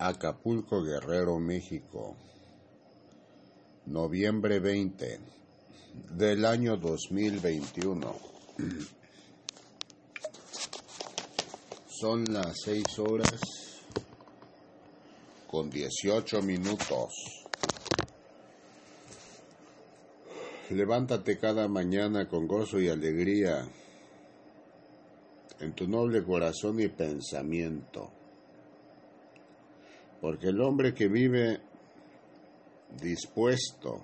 Acapulco Guerrero, México, noviembre 20 del año 2021. Son las 6 horas con 18 minutos. Levántate cada mañana con gozo y alegría en tu noble corazón y pensamiento porque el hombre que vive dispuesto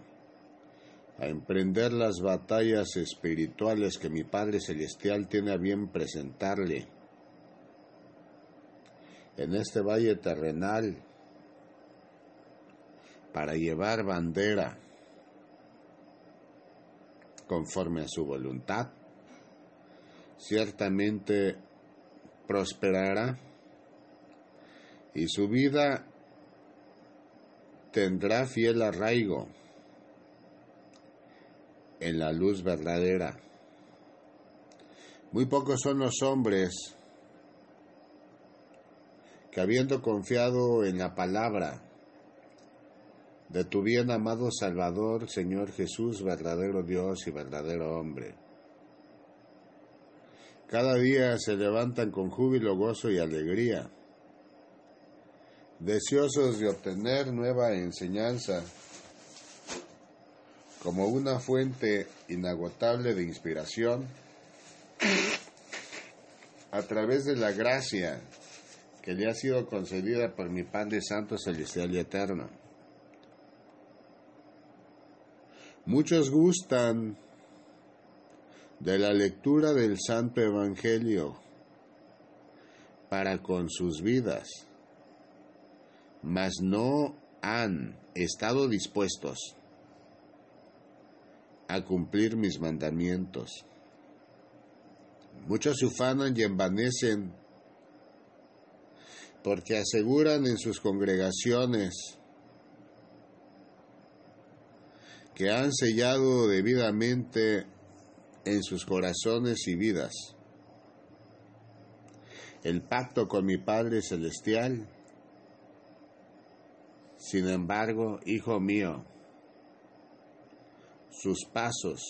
a emprender las batallas espirituales que mi Padre Celestial tiene a bien presentarle en este valle terrenal para llevar bandera conforme a su voluntad, ciertamente prosperará y su vida tendrá fiel arraigo en la luz verdadera. Muy pocos son los hombres que habiendo confiado en la palabra de tu bien amado Salvador, Señor Jesús, verdadero Dios y verdadero hombre, cada día se levantan con júbilo, gozo y alegría deseosos de obtener nueva enseñanza como una fuente inagotable de inspiración a través de la gracia que le ha sido concedida por mi Padre Santo Celestial y Eterno. Muchos gustan de la lectura del Santo Evangelio para con sus vidas mas no han estado dispuestos a cumplir mis mandamientos. Muchos se ufanan y envanecen porque aseguran en sus congregaciones que han sellado debidamente en sus corazones y vidas el pacto con mi Padre Celestial sin embargo, hijo mío, sus pasos,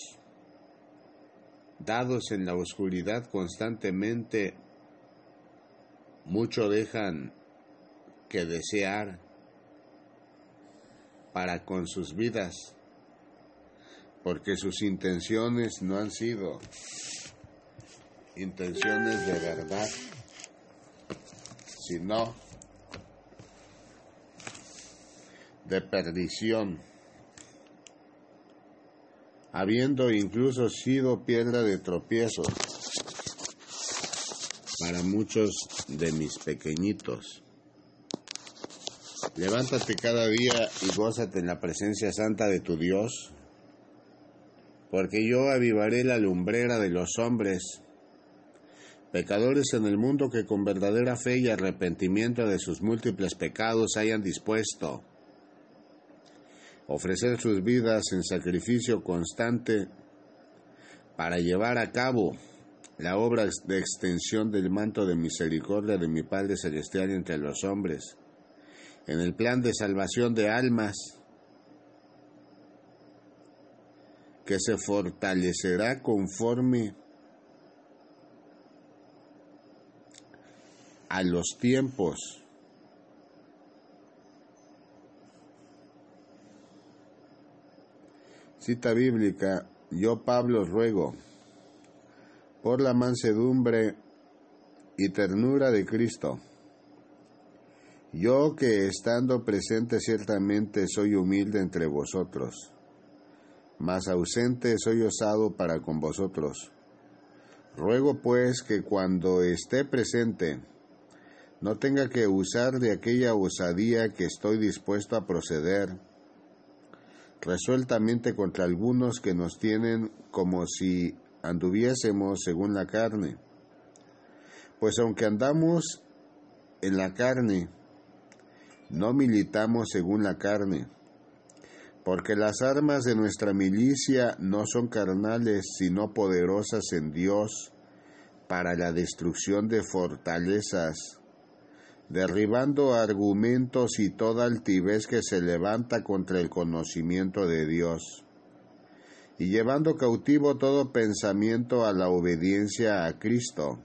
dados en la oscuridad constantemente, mucho dejan que desear para con sus vidas, porque sus intenciones no han sido intenciones de verdad, sino de perdición, habiendo incluso sido piedra de tropiezo para muchos de mis pequeñitos. Levántate cada día y gózate en la presencia santa de tu Dios, porque yo avivaré la lumbrera de los hombres, pecadores en el mundo que con verdadera fe y arrepentimiento de sus múltiples pecados hayan dispuesto ofrecer sus vidas en sacrificio constante para llevar a cabo la obra de extensión del manto de misericordia de mi Padre Celestial entre los hombres, en el plan de salvación de almas, que se fortalecerá conforme a los tiempos Cita bíblica, yo Pablo ruego, por la mansedumbre y ternura de Cristo, yo que estando presente ciertamente soy humilde entre vosotros, mas ausente soy osado para con vosotros. Ruego pues que cuando esté presente, no tenga que usar de aquella osadía que estoy dispuesto a proceder, resueltamente contra algunos que nos tienen como si anduviésemos según la carne. Pues aunque andamos en la carne, no militamos según la carne, porque las armas de nuestra milicia no son carnales, sino poderosas en Dios para la destrucción de fortalezas, derribando argumentos y toda altivez que se levanta contra el conocimiento de Dios, y llevando cautivo todo pensamiento a la obediencia a Cristo,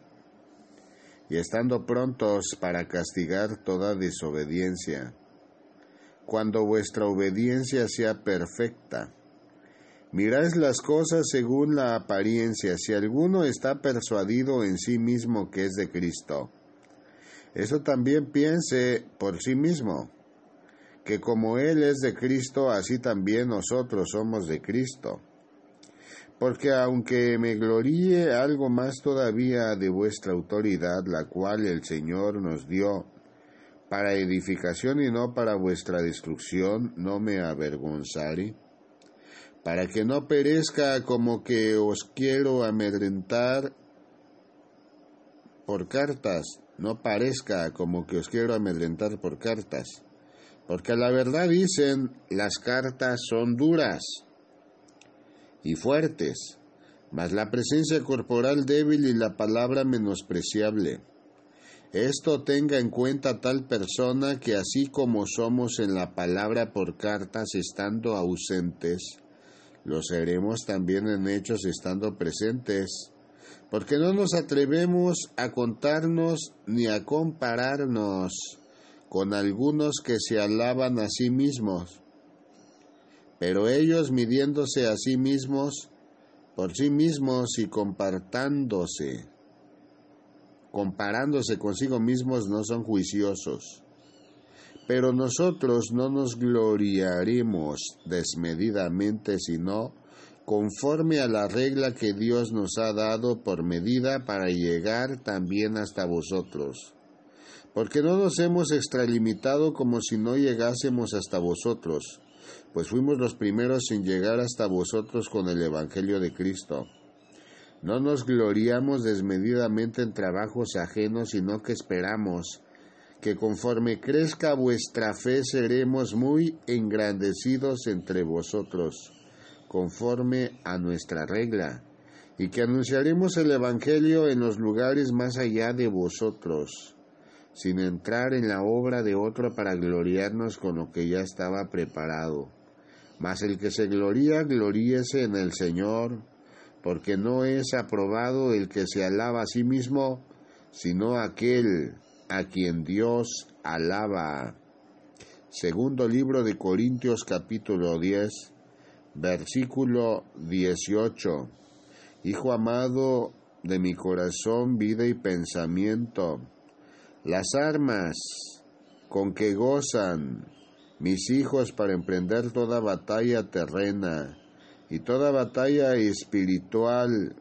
y estando prontos para castigar toda desobediencia, cuando vuestra obediencia sea perfecta. Miráis las cosas según la apariencia, si alguno está persuadido en sí mismo que es de Cristo eso también piense por sí mismo, que como Él es de Cristo, así también nosotros somos de Cristo. Porque aunque me gloríe algo más todavía de vuestra autoridad, la cual el Señor nos dio para edificación y no para vuestra destrucción, no me avergonzaré, para que no perezca como que os quiero amedrentar por cartas, no parezca como que os quiero amedrentar por cartas, porque la verdad dicen las cartas son duras y fuertes, mas la presencia corporal débil y la palabra menospreciable. Esto tenga en cuenta tal persona que así como somos en la palabra por cartas estando ausentes, lo seremos también en hechos estando presentes porque no nos atrevemos a contarnos ni a compararnos con algunos que se alaban a sí mismos, pero ellos midiéndose a sí mismos por sí mismos y compartándose, comparándose consigo mismos no son juiciosos. Pero nosotros no nos gloriaremos desmedidamente, sino conforme a la regla que Dios nos ha dado por medida para llegar también hasta vosotros. Porque no nos hemos extralimitado como si no llegásemos hasta vosotros, pues fuimos los primeros en llegar hasta vosotros con el Evangelio de Cristo. No nos gloriamos desmedidamente en trabajos ajenos, sino que esperamos que conforme crezca vuestra fe seremos muy engrandecidos entre vosotros conforme a nuestra regla, y que anunciaremos el Evangelio en los lugares más allá de vosotros, sin entrar en la obra de otro para gloriarnos con lo que ya estaba preparado. Mas el que se gloría, gloríese en el Señor, porque no es aprobado el que se alaba a sí mismo, sino aquel a quien Dios alaba. Segundo libro de Corintios capítulo 10 Versículo 18. Hijo amado de mi corazón, vida y pensamiento, las armas con que gozan mis hijos para emprender toda batalla terrena y toda batalla espiritual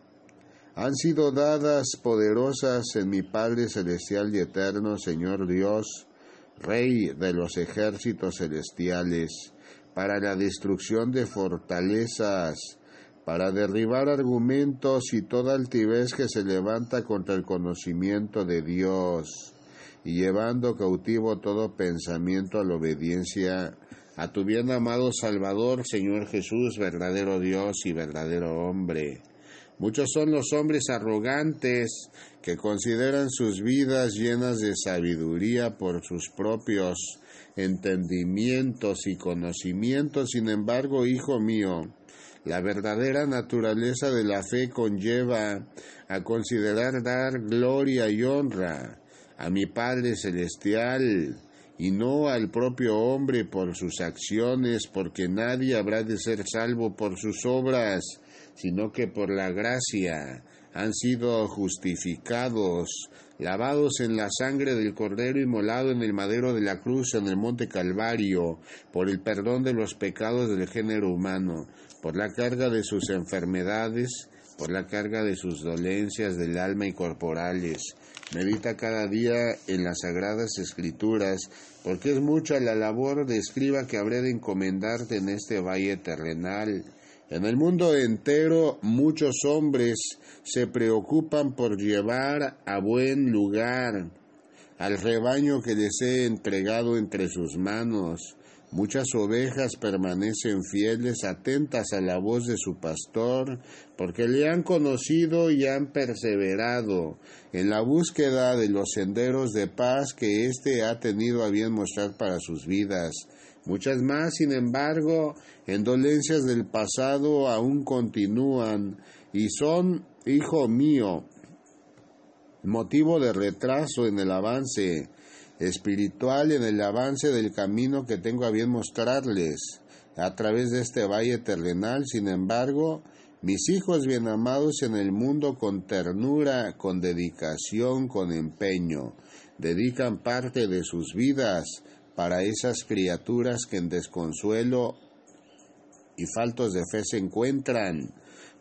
han sido dadas poderosas en mi Padre Celestial y Eterno, Señor Dios, Rey de los ejércitos celestiales para la destrucción de fortalezas, para derribar argumentos y toda altivez que se levanta contra el conocimiento de Dios, y llevando cautivo todo pensamiento a la obediencia a tu bien amado Salvador, Señor Jesús, verdadero Dios y verdadero hombre. Muchos son los hombres arrogantes que consideran sus vidas llenas de sabiduría por sus propios entendimientos y conocimientos. Sin embargo, hijo mío, la verdadera naturaleza de la fe conlleva a considerar dar gloria y honra a mi Padre Celestial y no al propio hombre por sus acciones, porque nadie habrá de ser salvo por sus obras, sino que por la gracia han sido justificados lavados en la sangre del Cordero inmolado en el madero de la cruz en el monte Calvario, por el perdón de los pecados del género humano, por la carga de sus enfermedades, por la carga de sus dolencias del alma y corporales. Medita cada día en las sagradas escrituras, porque es mucha la labor de escriba que habré de encomendarte en este valle terrenal en el mundo entero muchos hombres se preocupan por llevar a buen lugar al rebaño que les he entregado entre sus manos, Muchas ovejas permanecen fieles, atentas a la voz de su pastor, porque le han conocido y han perseverado en la búsqueda de los senderos de paz que éste ha tenido a bien mostrar para sus vidas. Muchas más, sin embargo, en dolencias del pasado aún continúan y son, hijo mío, motivo de retraso en el avance espiritual en el avance del camino que tengo a bien mostrarles a través de este valle terrenal. Sin embargo, mis hijos bien amados en el mundo con ternura, con dedicación, con empeño, dedican parte de sus vidas para esas criaturas que en desconsuelo y faltos de fe se encuentran,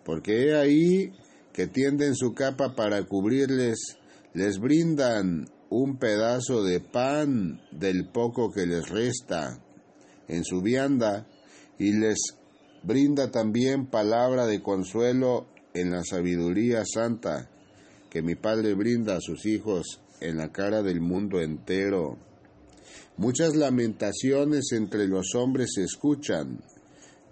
porque he ahí que tienden su capa para cubrirles, les brindan un pedazo de pan del poco que les resta en su vianda y les brinda también palabra de consuelo en la sabiduría santa que mi Padre brinda a sus hijos en la cara del mundo entero. Muchas lamentaciones entre los hombres se escuchan,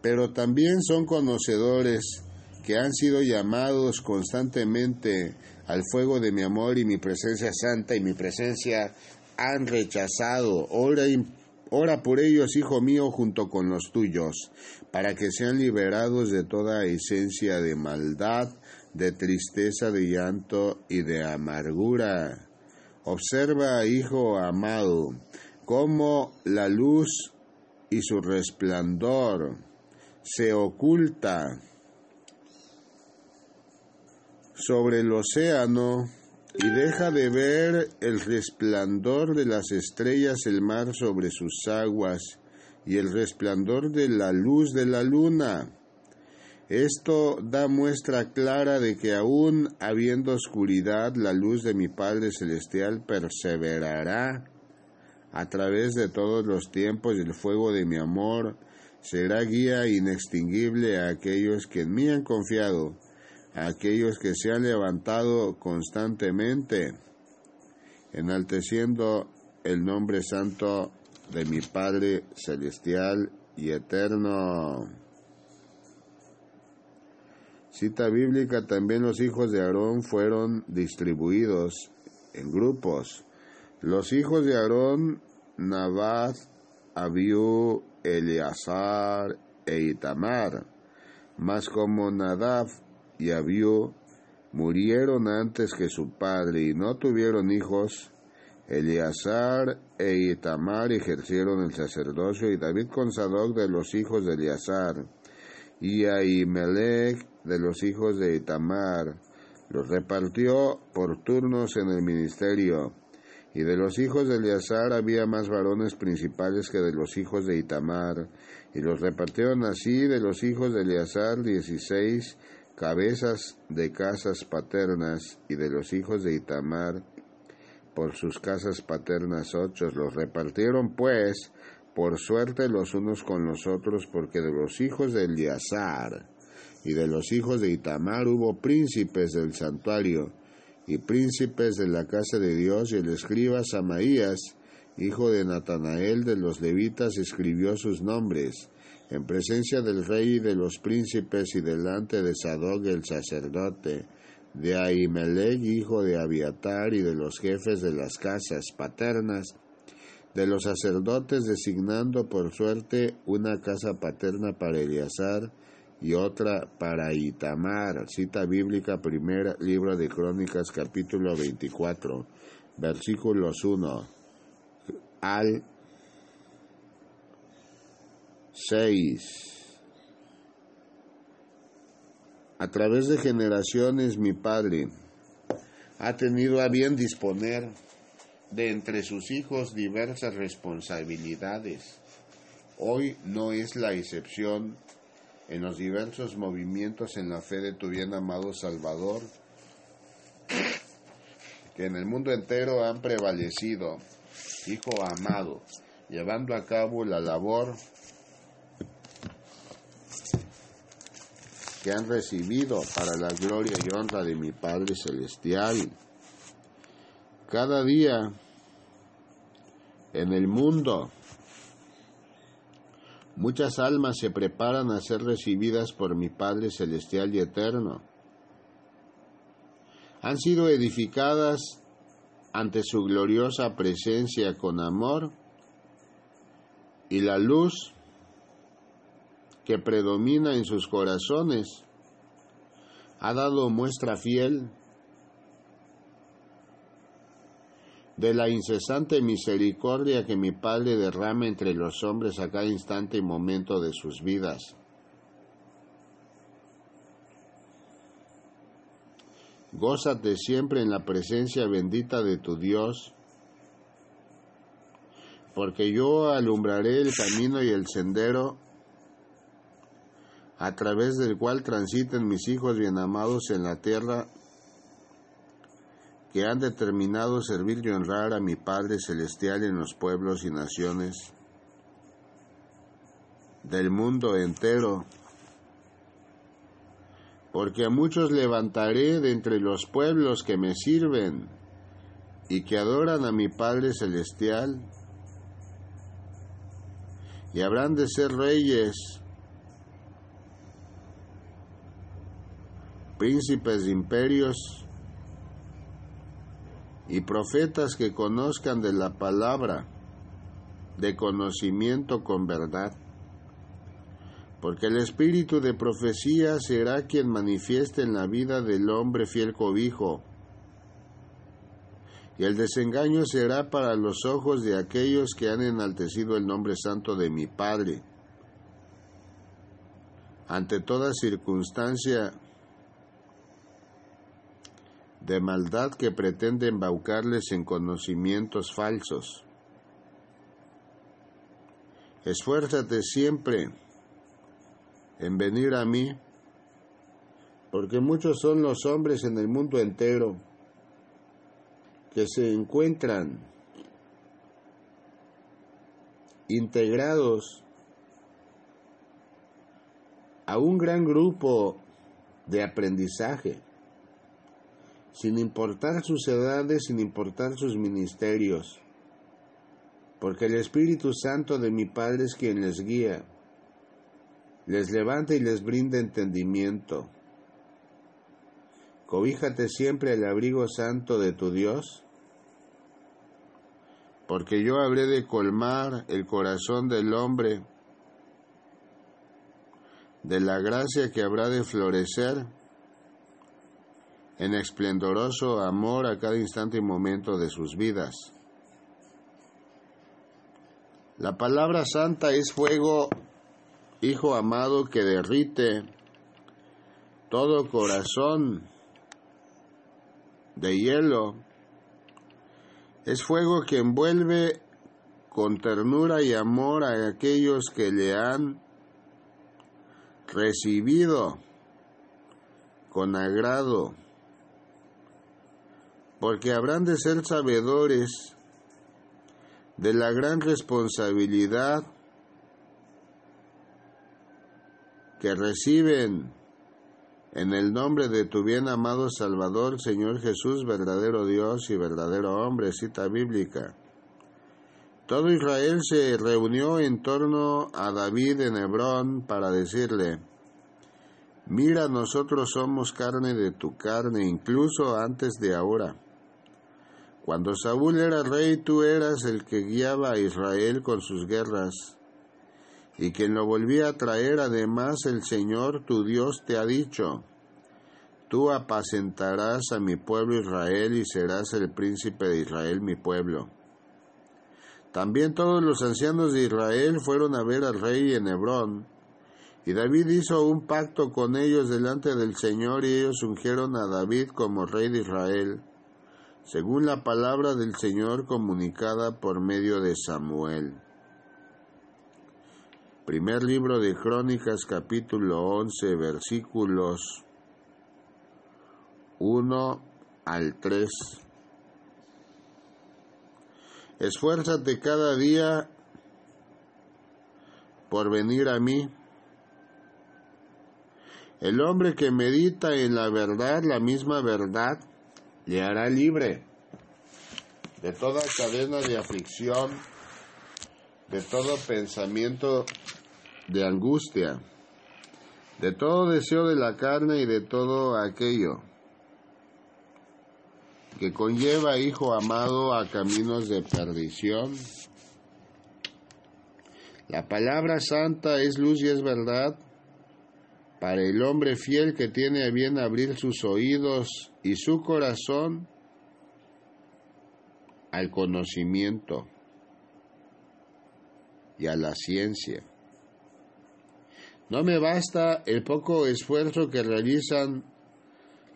pero también son conocedores que han sido llamados constantemente al fuego de mi amor y mi presencia santa y mi presencia han rechazado. Ora, ora por ellos, hijo mío, junto con los tuyos, para que sean liberados de toda esencia de maldad, de tristeza, de llanto y de amargura. Observa, hijo amado, cómo la luz y su resplandor se oculta sobre el océano y deja de ver el resplandor de las estrellas el mar sobre sus aguas y el resplandor de la luz de la luna. Esto da muestra clara de que aún habiendo oscuridad, la luz de mi Padre Celestial perseverará a través de todos los tiempos y el fuego de mi amor será guía inextinguible a aquellos que en mí han confiado aquellos que se han levantado constantemente, enalteciendo el nombre santo de mi Padre celestial y eterno. Cita bíblica, también los hijos de Aarón fueron distribuidos en grupos. Los hijos de Aarón, Nabat, Abiú, Eleazar e Itamar, mas como Nadab y Abiú murieron antes que su padre y no tuvieron hijos, Eleazar e Itamar ejercieron el sacerdocio y David con Sadoc de los hijos de Eleazar y Ahimelech de los hijos de Itamar los repartió por turnos en el ministerio y de los hijos de Eleazar había más varones principales que de los hijos de Itamar y los repartieron así de los hijos de Eleazar dieciséis cabezas de casas paternas y de los hijos de Itamar por sus casas paternas ocho. Los repartieron pues por suerte los unos con los otros, porque de los hijos de Eleazar y de los hijos de Itamar hubo príncipes del santuario y príncipes de la casa de Dios, y el escriba Samaías, hijo de Natanael de los levitas, escribió sus nombres en presencia del rey y de los príncipes y delante de Sadoc el sacerdote, de Ahimelech hijo de Abiatar y de los jefes de las casas paternas, de los sacerdotes designando por suerte una casa paterna para Eleazar y otra para Itamar. Cita bíblica, primer libro de Crónicas, capítulo 24, versículos 1 al 6. A través de generaciones mi Padre ha tenido a bien disponer de entre sus hijos diversas responsabilidades. Hoy no es la excepción en los diversos movimientos en la fe de tu bien amado Salvador, que en el mundo entero han prevalecido, Hijo amado, llevando a cabo la labor que han recibido para la gloria y honra de mi Padre Celestial. Cada día en el mundo Muchas almas se preparan a ser recibidas por mi Padre Celestial y Eterno. Han sido edificadas ante su gloriosa presencia con amor y la luz que predomina en sus corazones ha dado muestra fiel de la incesante misericordia que mi Padre derrama entre los hombres a cada instante y momento de sus vidas. Gózate siempre en la presencia bendita de tu Dios, porque yo alumbraré el camino y el sendero a través del cual transiten mis hijos bien amados en la tierra que han determinado servir y honrar a mi Padre Celestial en los pueblos y naciones del mundo entero. Porque a muchos levantaré de entre los pueblos que me sirven y que adoran a mi Padre Celestial, y habrán de ser reyes, príncipes de imperios, y profetas que conozcan de la palabra, de conocimiento con verdad. Porque el espíritu de profecía será quien manifieste en la vida del hombre fiel cobijo, y el desengaño será para los ojos de aquellos que han enaltecido el nombre santo de mi Padre. Ante toda circunstancia de maldad que pretende embaucarles en conocimientos falsos. Esfuérzate siempre en venir a mí, porque muchos son los hombres en el mundo entero que se encuentran integrados a un gran grupo de aprendizaje sin importar sus edades, sin importar sus ministerios, porque el Espíritu Santo de mi Padre es quien les guía, les levanta y les brinda entendimiento. Cobíjate siempre al abrigo santo de tu Dios, porque yo habré de colmar el corazón del hombre de la gracia que habrá de florecer en esplendoroso amor a cada instante y momento de sus vidas. La palabra santa es fuego, Hijo amado, que derrite todo corazón de hielo. Es fuego que envuelve con ternura y amor a aquellos que le han recibido con agrado porque habrán de ser sabedores de la gran responsabilidad que reciben en el nombre de tu bien amado Salvador, Señor Jesús, verdadero Dios y verdadero hombre, cita bíblica. Todo Israel se reunió en torno a David en Hebrón para decirle, mira, nosotros somos carne de tu carne, incluso antes de ahora. Cuando Saúl era rey, tú eras el que guiaba a Israel con sus guerras, y quien lo volvía a traer, además el Señor tu Dios te ha dicho, tú apacentarás a mi pueblo Israel y serás el príncipe de Israel mi pueblo. También todos los ancianos de Israel fueron a ver al rey en Hebrón, y David hizo un pacto con ellos delante del Señor y ellos ungieron a David como rey de Israel según la palabra del Señor comunicada por medio de Samuel. Primer libro de Crónicas capítulo 11 versículos 1 al 3. Esfuérzate cada día por venir a mí. El hombre que medita en la verdad, la misma verdad, le hará libre de toda cadena de aflicción, de todo pensamiento de angustia, de todo deseo de la carne y de todo aquello que conlleva, hijo amado, a caminos de perdición. La palabra santa es luz y es verdad para el hombre fiel que tiene a bien abrir sus oídos y su corazón al conocimiento y a la ciencia. No me basta el poco esfuerzo que realizan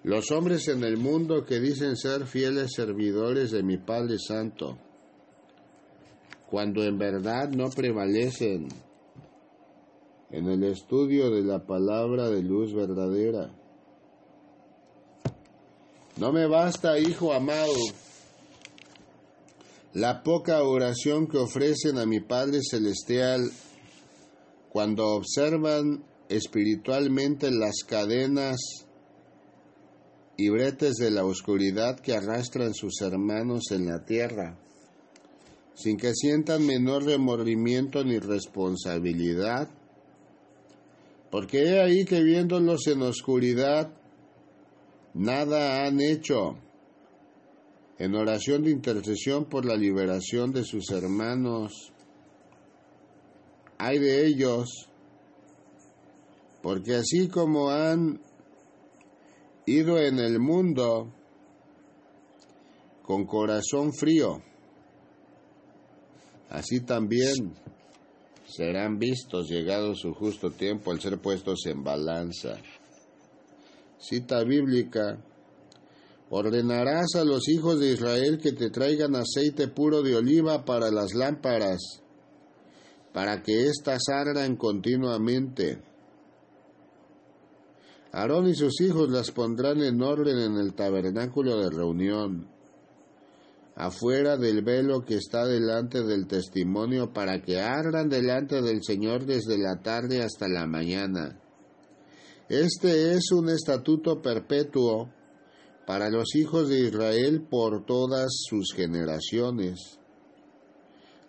los hombres en el mundo que dicen ser fieles servidores de mi Padre Santo, cuando en verdad no prevalecen en el estudio de la palabra de luz verdadera. No me basta, hijo amado, la poca oración que ofrecen a mi Padre Celestial cuando observan espiritualmente las cadenas y bretes de la oscuridad que arrastran sus hermanos en la tierra, sin que sientan menor remordimiento ni responsabilidad, porque he ahí que viéndolos en oscuridad, nada han hecho en oración de intercesión por la liberación de sus hermanos. Hay de ellos, porque así como han ido en el mundo con corazón frío, así también serán vistos llegado su justo tiempo al ser puestos en balanza. Cita bíblica Ordenarás a los hijos de Israel que te traigan aceite puro de oliva para las lámparas, para que éstas ardan continuamente. Aarón y sus hijos las pondrán en orden en el tabernáculo de reunión, afuera del velo que está delante del testimonio, para que ardan delante del Señor desde la tarde hasta la mañana. Este es un estatuto perpetuo para los hijos de Israel por todas sus generaciones.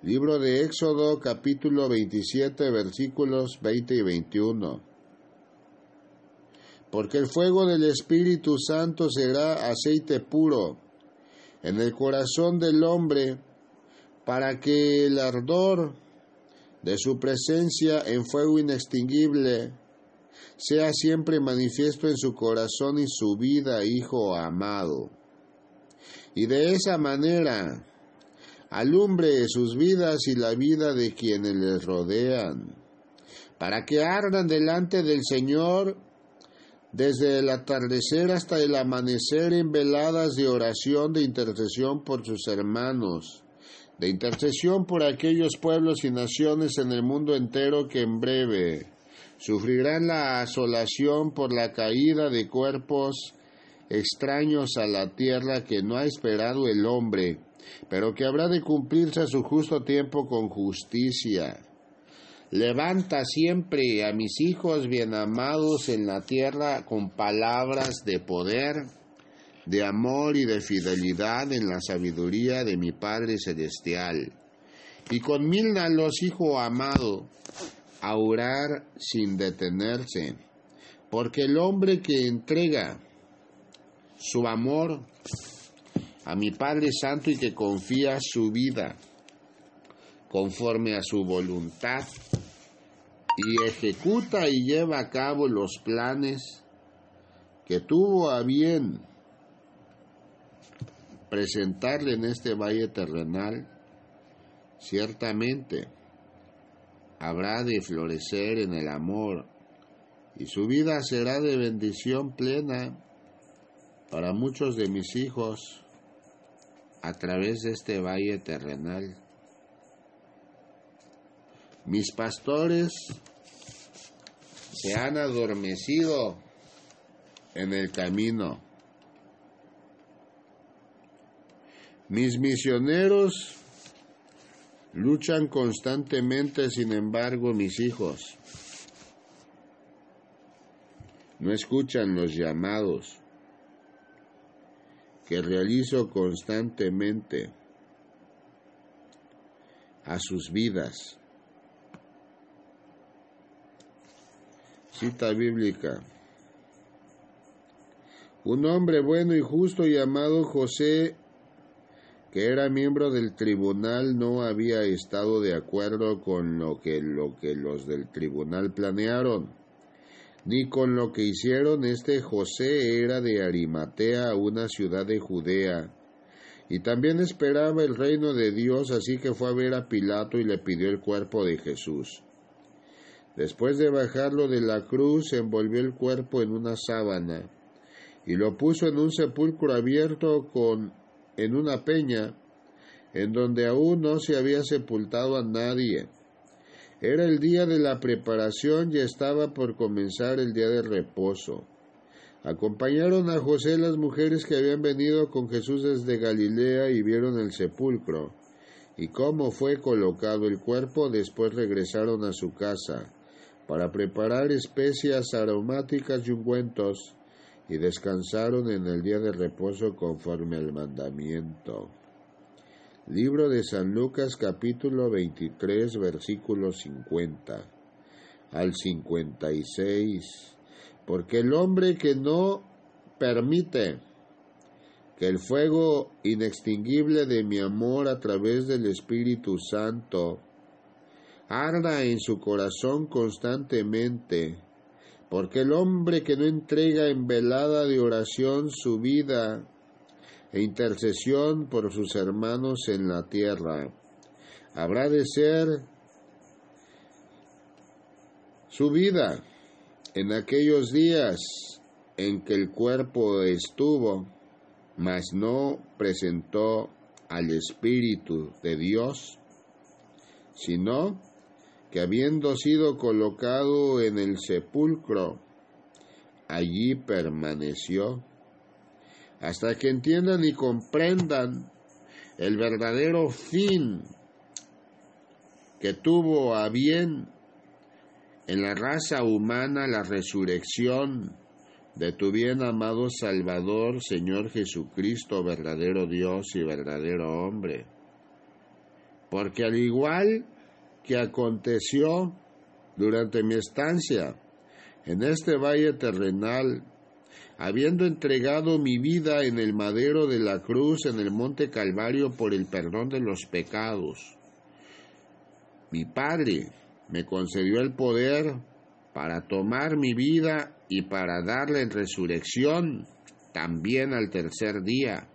Libro de Éxodo capítulo 27 versículos 20 y 21. Porque el fuego del Espíritu Santo será aceite puro en el corazón del hombre para que el ardor de su presencia en fuego inextinguible sea siempre manifiesto en su corazón y su vida, hijo amado. Y de esa manera alumbre sus vidas y la vida de quienes les rodean, para que ardan delante del Señor desde el atardecer hasta el amanecer en veladas de oración, de intercesión por sus hermanos, de intercesión por aquellos pueblos y naciones en el mundo entero que en breve sufrirán la asolación por la caída de cuerpos extraños a la tierra que no ha esperado el hombre, pero que habrá de cumplirse a su justo tiempo con justicia. Levanta siempre a mis hijos bien amados en la tierra con palabras de poder, de amor y de fidelidad en la sabiduría de mi Padre Celestial. Y los hijo amado, a orar sin detenerse, porque el hombre que entrega su amor a mi Padre Santo y que confía su vida conforme a su voluntad y ejecuta y lleva a cabo los planes que tuvo a bien presentarle en este valle terrenal, ciertamente habrá de florecer en el amor y su vida será de bendición plena para muchos de mis hijos a través de este valle terrenal. Mis pastores se han adormecido en el camino. Mis misioneros Luchan constantemente, sin embargo, mis hijos. No escuchan los llamados que realizo constantemente a sus vidas. Cita bíblica. Un hombre bueno y justo llamado José, que era miembro del tribunal, no había estado de acuerdo con lo que, lo que los del tribunal planearon, ni con lo que hicieron. Este José era de Arimatea, una ciudad de Judea, y también esperaba el reino de Dios, así que fue a ver a Pilato y le pidió el cuerpo de Jesús. Después de bajarlo de la cruz, envolvió el cuerpo en una sábana y lo puso en un sepulcro abierto con en una peña en donde aún no se había sepultado a nadie. Era el día de la preparación y estaba por comenzar el día de reposo. Acompañaron a José las mujeres que habían venido con Jesús desde Galilea y vieron el sepulcro y cómo fue colocado el cuerpo, después regresaron a su casa para preparar especias aromáticas y ungüentos y descansaron en el día de reposo conforme al mandamiento. Libro de San Lucas capítulo 23 versículo 50 al 56. Porque el hombre que no permite que el fuego inextinguible de mi amor a través del Espíritu Santo arda en su corazón constantemente, porque el hombre que no entrega en velada de oración su vida e intercesión por sus hermanos en la tierra, habrá de ser su vida en aquellos días en que el cuerpo estuvo, mas no presentó al Espíritu de Dios, sino que habiendo sido colocado en el sepulcro, allí permaneció, hasta que entiendan y comprendan el verdadero fin que tuvo a bien en la raza humana la resurrección de tu bien amado Salvador, Señor Jesucristo, verdadero Dios y verdadero hombre. Porque al igual que aconteció durante mi estancia en este valle terrenal, habiendo entregado mi vida en el madero de la cruz en el monte Calvario por el perdón de los pecados. Mi Padre me concedió el poder para tomar mi vida y para darle en resurrección también al tercer día,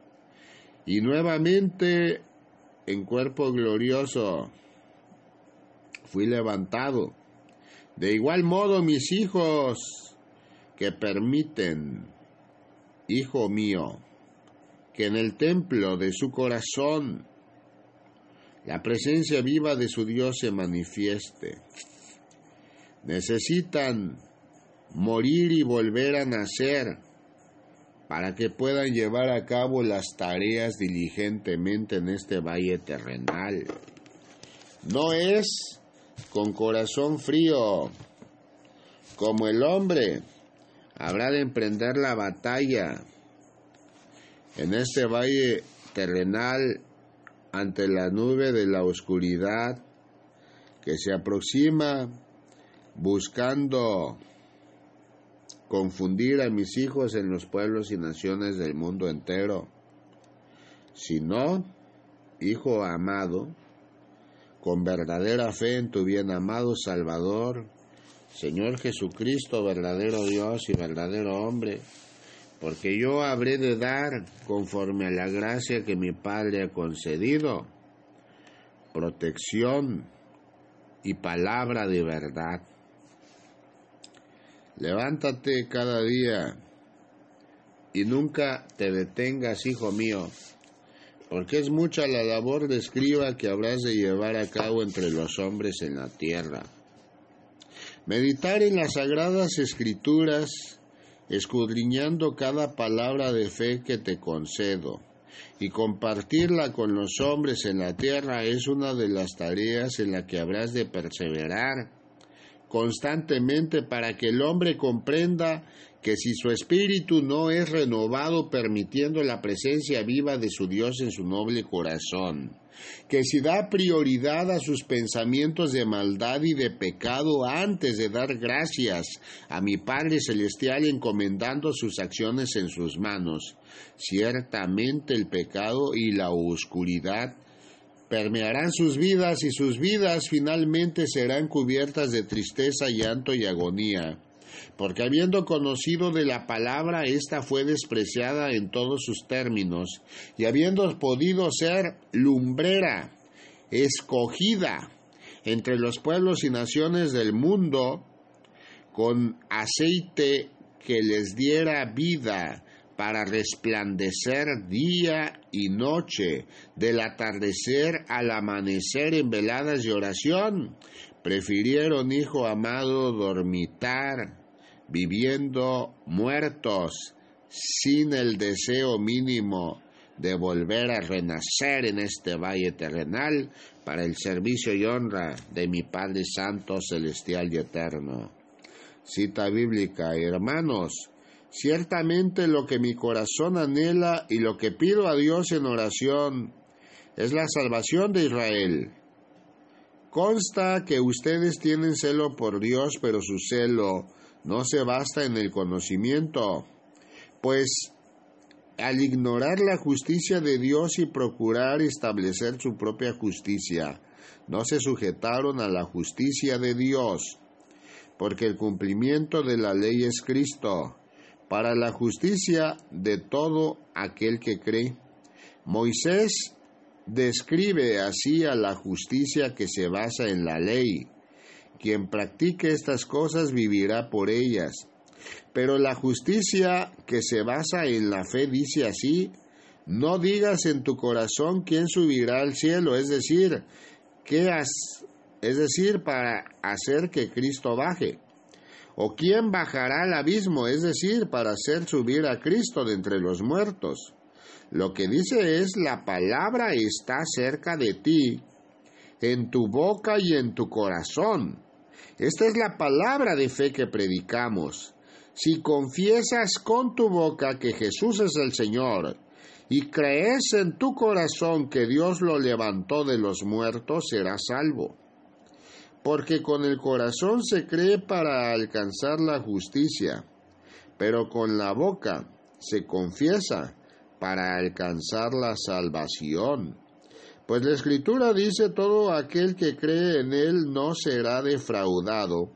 y nuevamente en cuerpo glorioso fui levantado. De igual modo mis hijos que permiten, hijo mío, que en el templo de su corazón la presencia viva de su Dios se manifieste. Necesitan morir y volver a nacer para que puedan llevar a cabo las tareas diligentemente en este valle terrenal. No es con corazón frío, como el hombre, habrá de emprender la batalla en este valle terrenal ante la nube de la oscuridad que se aproxima buscando confundir a mis hijos en los pueblos y naciones del mundo entero. Si no, hijo amado, con verdadera fe en tu bien amado Salvador, Señor Jesucristo, verdadero Dios y verdadero hombre, porque yo habré de dar conforme a la gracia que mi Padre ha concedido, protección y palabra de verdad. Levántate cada día y nunca te detengas, hijo mío, porque es mucha la labor de escriba que habrás de llevar a cabo entre los hombres en la tierra. Meditar en las sagradas escrituras, escudriñando cada palabra de fe que te concedo, y compartirla con los hombres en la tierra es una de las tareas en la que habrás de perseverar constantemente para que el hombre comprenda que si su espíritu no es renovado permitiendo la presencia viva de su Dios en su noble corazón, que si da prioridad a sus pensamientos de maldad y de pecado antes de dar gracias a mi Padre Celestial encomendando sus acciones en sus manos, ciertamente el pecado y la oscuridad permearán sus vidas y sus vidas finalmente serán cubiertas de tristeza, llanto y agonía. Porque habiendo conocido de la palabra, ésta fue despreciada en todos sus términos, y habiendo podido ser lumbrera, escogida entre los pueblos y naciones del mundo, con aceite que les diera vida, para resplandecer día y noche, del atardecer al amanecer en veladas de oración. Prefirieron, hijo amado, dormitar, viviendo muertos, sin el deseo mínimo de volver a renacer en este valle terrenal para el servicio y honra de mi Padre Santo, Celestial y Eterno. Cita bíblica, hermanos, Ciertamente lo que mi corazón anhela y lo que pido a Dios en oración es la salvación de Israel. Consta que ustedes tienen celo por Dios, pero su celo no se basta en el conocimiento, pues al ignorar la justicia de Dios y procurar establecer su propia justicia, no se sujetaron a la justicia de Dios, porque el cumplimiento de la ley es Cristo para la justicia de todo aquel que cree. Moisés describe así a la justicia que se basa en la ley. Quien practique estas cosas vivirá por ellas. Pero la justicia que se basa en la fe dice así, no digas en tu corazón quién subirá al cielo, es decir, qué es decir, para hacer que Cristo baje ¿O quién bajará al abismo, es decir, para hacer subir a Cristo de entre los muertos? Lo que dice es, la palabra está cerca de ti, en tu boca y en tu corazón. Esta es la palabra de fe que predicamos. Si confiesas con tu boca que Jesús es el Señor, y crees en tu corazón que Dios lo levantó de los muertos, serás salvo porque con el corazón se cree para alcanzar la justicia, pero con la boca se confiesa para alcanzar la salvación. Pues la escritura dice todo aquel que cree en él no será defraudado,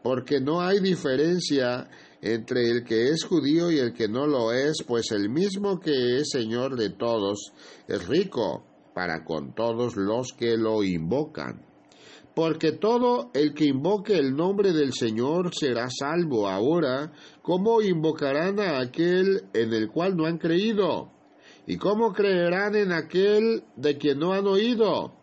porque no hay diferencia entre el que es judío y el que no lo es, pues el mismo que es Señor de todos es rico para con todos los que lo invocan porque todo el que invoque el nombre del Señor será salvo. Ahora, ¿cómo invocarán a aquel en el cual no han creído? ¿Y cómo creerán en aquel de quien no han oído?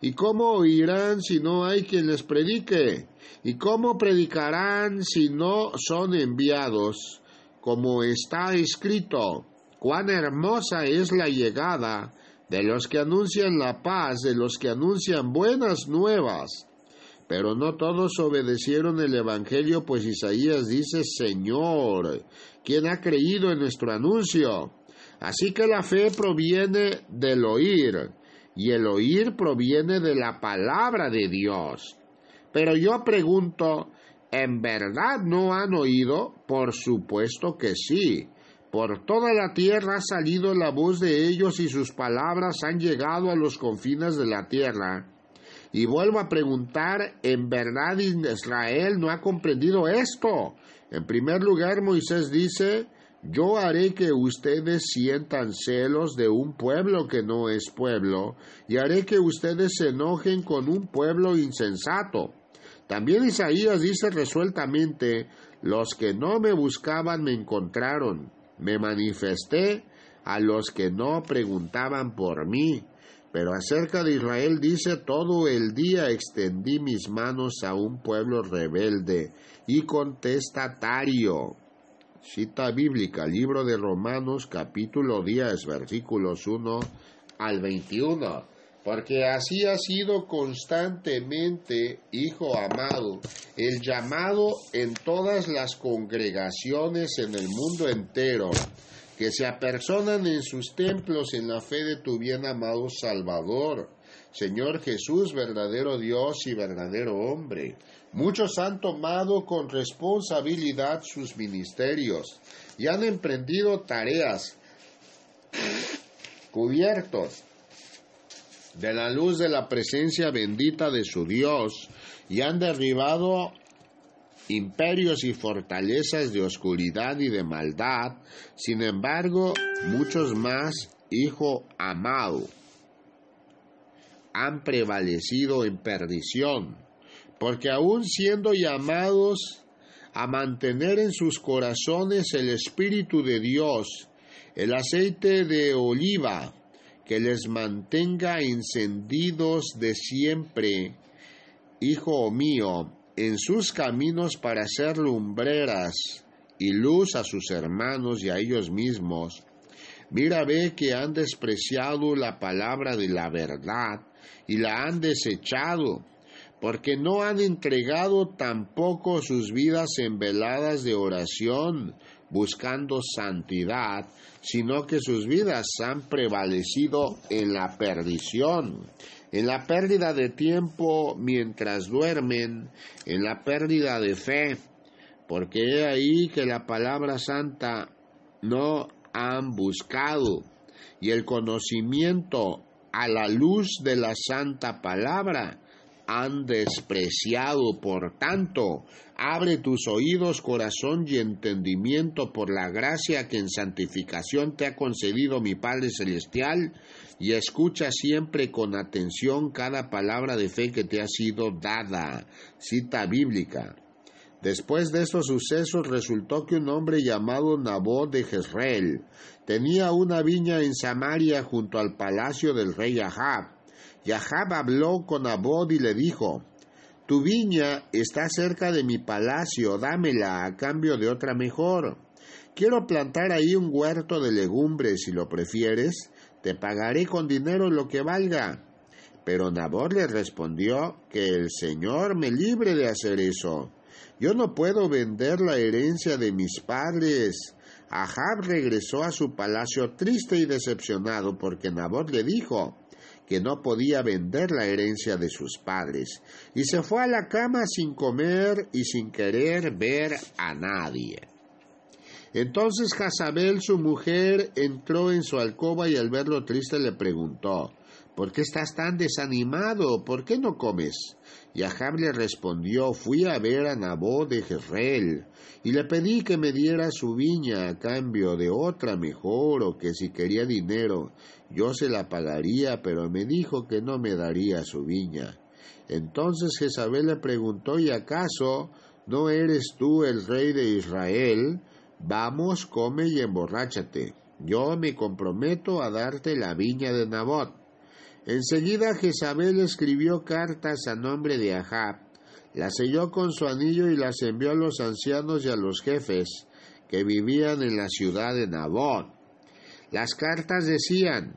¿Y cómo oirán si no hay quien les predique? ¿Y cómo predicarán si no son enviados? Como está escrito, cuán hermosa es la llegada de los que anuncian la paz, de los que anuncian buenas nuevas. Pero no todos obedecieron el Evangelio, pues Isaías dice, Señor, ¿quién ha creído en nuestro anuncio? Así que la fe proviene del oír, y el oír proviene de la palabra de Dios. Pero yo pregunto, ¿en verdad no han oído? Por supuesto que sí. Por toda la tierra ha salido la voz de ellos y sus palabras han llegado a los confines de la tierra. Y vuelvo a preguntar, ¿en verdad Israel no ha comprendido esto? En primer lugar, Moisés dice, yo haré que ustedes sientan celos de un pueblo que no es pueblo, y haré que ustedes se enojen con un pueblo insensato. También Isaías dice resueltamente, los que no me buscaban me encontraron me manifesté a los que no preguntaban por mí. Pero acerca de Israel dice, todo el día extendí mis manos a un pueblo rebelde y contestatario. Cita bíblica, libro de Romanos capítulo 10, versículos 1 al 21. Porque así ha sido constantemente, hijo amado, el llamado en todas las congregaciones en el mundo entero, que se apersonan en sus templos en la fe de tu bien amado Salvador, Señor Jesús, verdadero Dios y verdadero hombre. Muchos han tomado con responsabilidad sus ministerios y han emprendido tareas cubiertos de la luz de la presencia bendita de su Dios y han derribado imperios y fortalezas de oscuridad y de maldad. Sin embargo, muchos más, hijo amado, han prevalecido en perdición, porque aun siendo llamados a mantener en sus corazones el Espíritu de Dios, el aceite de oliva, que les mantenga encendidos de siempre, Hijo mío, en sus caminos para ser lumbreras y luz a sus hermanos y a ellos mismos. Mira, ve que han despreciado la palabra de la verdad y la han desechado, porque no han entregado tampoco sus vidas en veladas de oración, buscando santidad, sino que sus vidas han prevalecido en la perdición, en la pérdida de tiempo mientras duermen, en la pérdida de fe, porque he ahí que la palabra santa no han buscado, y el conocimiento a la luz de la santa palabra han despreciado. Por tanto, abre tus oídos, corazón y entendimiento por la gracia que en santificación te ha concedido mi Padre Celestial, y escucha siempre con atención cada palabra de fe que te ha sido dada. Cita bíblica. Después de estos sucesos resultó que un hombre llamado Nabot de Jezreel tenía una viña en Samaria junto al palacio del rey Ahab y habló con Abod y le dijo, Tu viña está cerca de mi palacio, dámela a cambio de otra mejor. Quiero plantar ahí un huerto de legumbres, si lo prefieres, te pagaré con dinero lo que valga. Pero Nabot le respondió que el Señor me libre de hacer eso. Yo no puedo vender la herencia de mis padres. Ahab regresó a su palacio triste y decepcionado porque Nabot le dijo, que no podía vender la herencia de sus padres, y se fue a la cama sin comer y sin querer ver a nadie. Entonces Jazabel, su mujer, entró en su alcoba y al verlo triste le preguntó, ¿Por qué estás tan desanimado? ¿Por qué no comes? Y Ahab le respondió, fui a ver a Nabot de Jezreel, y le pedí que me diera su viña a cambio de otra mejor, o que si quería dinero, yo se la pagaría, pero me dijo que no me daría su viña. Entonces Jezabel le preguntó, ¿y acaso no eres tú el rey de Israel? Vamos, come y emborráchate. Yo me comprometo a darte la viña de Nabot. Enseguida Jezabel escribió cartas a nombre de Ahab, las selló con su anillo y las envió a los ancianos y a los jefes que vivían en la ciudad de Nabot. Las cartas decían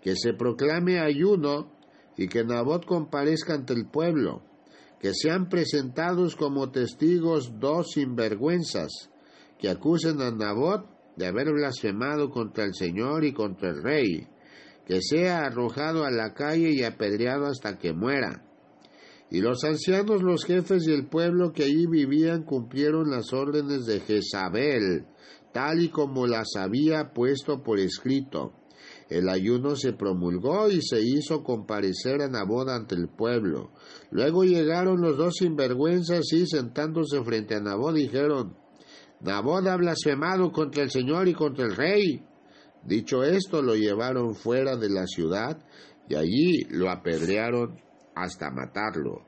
que se proclame ayuno y que Nabot comparezca ante el pueblo, que sean presentados como testigos dos sinvergüenzas, que acusen a Nabot de haber blasfemado contra el Señor y contra el rey, que sea arrojado a la calle y apedreado hasta que muera. Y los ancianos, los jefes y el pueblo que allí vivían cumplieron las órdenes de Jezabel, tal y como las había puesto por escrito. El ayuno se promulgó y se hizo comparecer a Nabot ante el pueblo. Luego llegaron los dos sinvergüenzas y sentándose frente a Nabot dijeron, Nabot ha blasfemado contra el Señor y contra el rey. Dicho esto, lo llevaron fuera de la ciudad y allí lo apedrearon hasta matarlo.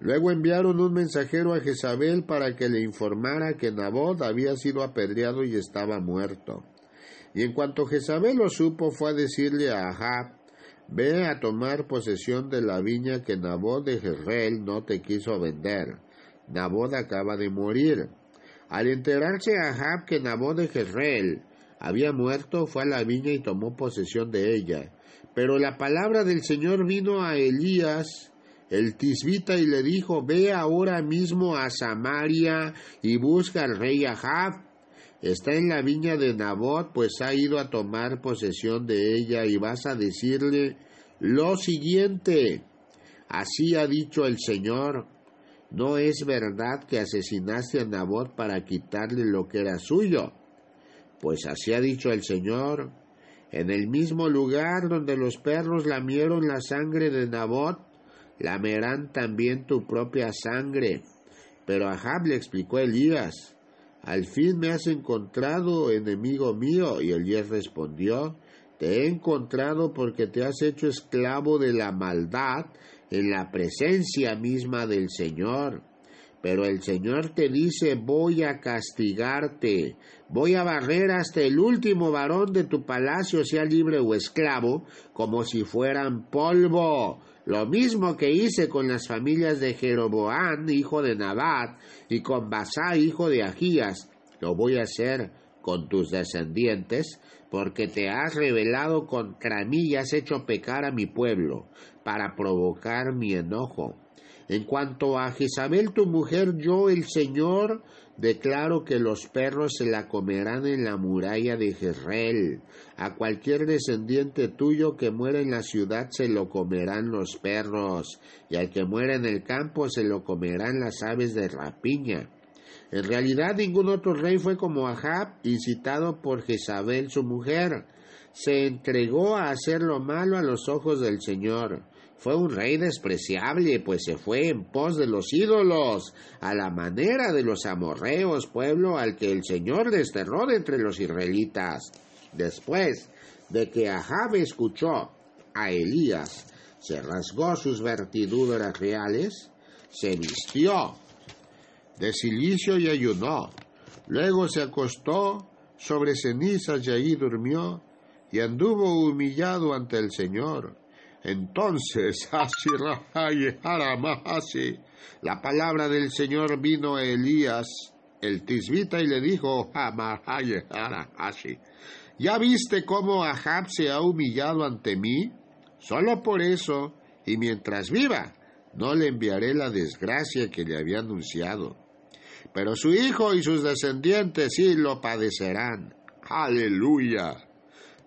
Luego enviaron un mensajero a Jezabel para que le informara que Nabot había sido apedreado y estaba muerto. Y en cuanto Jezabel lo supo, fue a decirle a Ahab, Ve a tomar posesión de la viña que Nabot de Jezreel no te quiso vender. Nabot acaba de morir. Al enterarse Ahab que Nabot de Jezreel había muerto, fue a la viña y tomó posesión de ella. Pero la palabra del Señor vino a Elías, el tisbita, y le dijo, ve ahora mismo a Samaria y busca al rey Ahab. Está en la viña de Nabot, pues ha ido a tomar posesión de ella, y vas a decirle lo siguiente. Así ha dicho el Señor, ¿no es verdad que asesinaste a Nabot para quitarle lo que era suyo? Pues así ha dicho el Señor, en el mismo lugar donde los perros lamieron la sangre de Nabot, lamerán también tu propia sangre. Pero Ahab le explicó Elías, al fin me has encontrado, enemigo mío. Y Elías respondió, te he encontrado porque te has hecho esclavo de la maldad en la presencia misma del Señor. Pero el Señor te dice, voy a castigarte, voy a barrer hasta el último varón de tu palacio, sea libre o esclavo, como si fueran polvo. Lo mismo que hice con las familias de Jeroboán, hijo de Nabat, y con Basá, hijo de Agías, lo voy a hacer con tus descendientes, porque te has rebelado contra mí y has hecho pecar a mi pueblo, para provocar mi enojo. En cuanto a Jezabel tu mujer, yo el Señor declaro que los perros se la comerán en la muralla de Jezreel. A cualquier descendiente tuyo que muera en la ciudad se lo comerán los perros, y al que muera en el campo se lo comerán las aves de rapiña. En realidad ningún otro rey fue como Ahab, incitado por Jezabel su mujer. Se entregó a hacer lo malo a los ojos del Señor fue un rey despreciable, pues se fue en pos de los ídolos, a la manera de los amorreos, pueblo al que el Señor desterró de entre los israelitas. Después de que Ahab escuchó a Elías, se rasgó sus vertiduras reales, se vistió de silicio y ayunó. Luego se acostó sobre cenizas y allí durmió, y anduvo humillado ante el Señor entonces, la palabra del Señor vino a Elías, el tisbita, y le dijo, ¿ya viste cómo Ahab se ha humillado ante mí? Solo por eso, y mientras viva, no le enviaré la desgracia que le había anunciado. Pero su hijo y sus descendientes sí lo padecerán. Aleluya.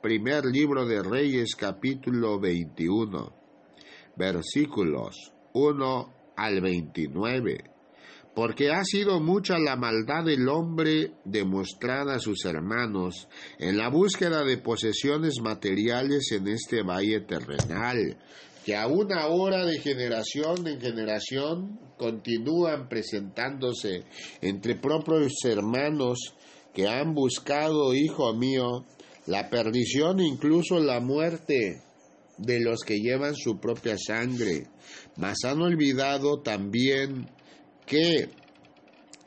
Primer libro de Reyes capítulo 21, versículos 1 al 29. Porque ha sido mucha la maldad del hombre demostrada a sus hermanos en la búsqueda de posesiones materiales en este valle terrenal, que aún ahora de generación en generación continúan presentándose entre propios hermanos que han buscado, hijo mío, la perdición, incluso la muerte de los que llevan su propia sangre, mas han olvidado también que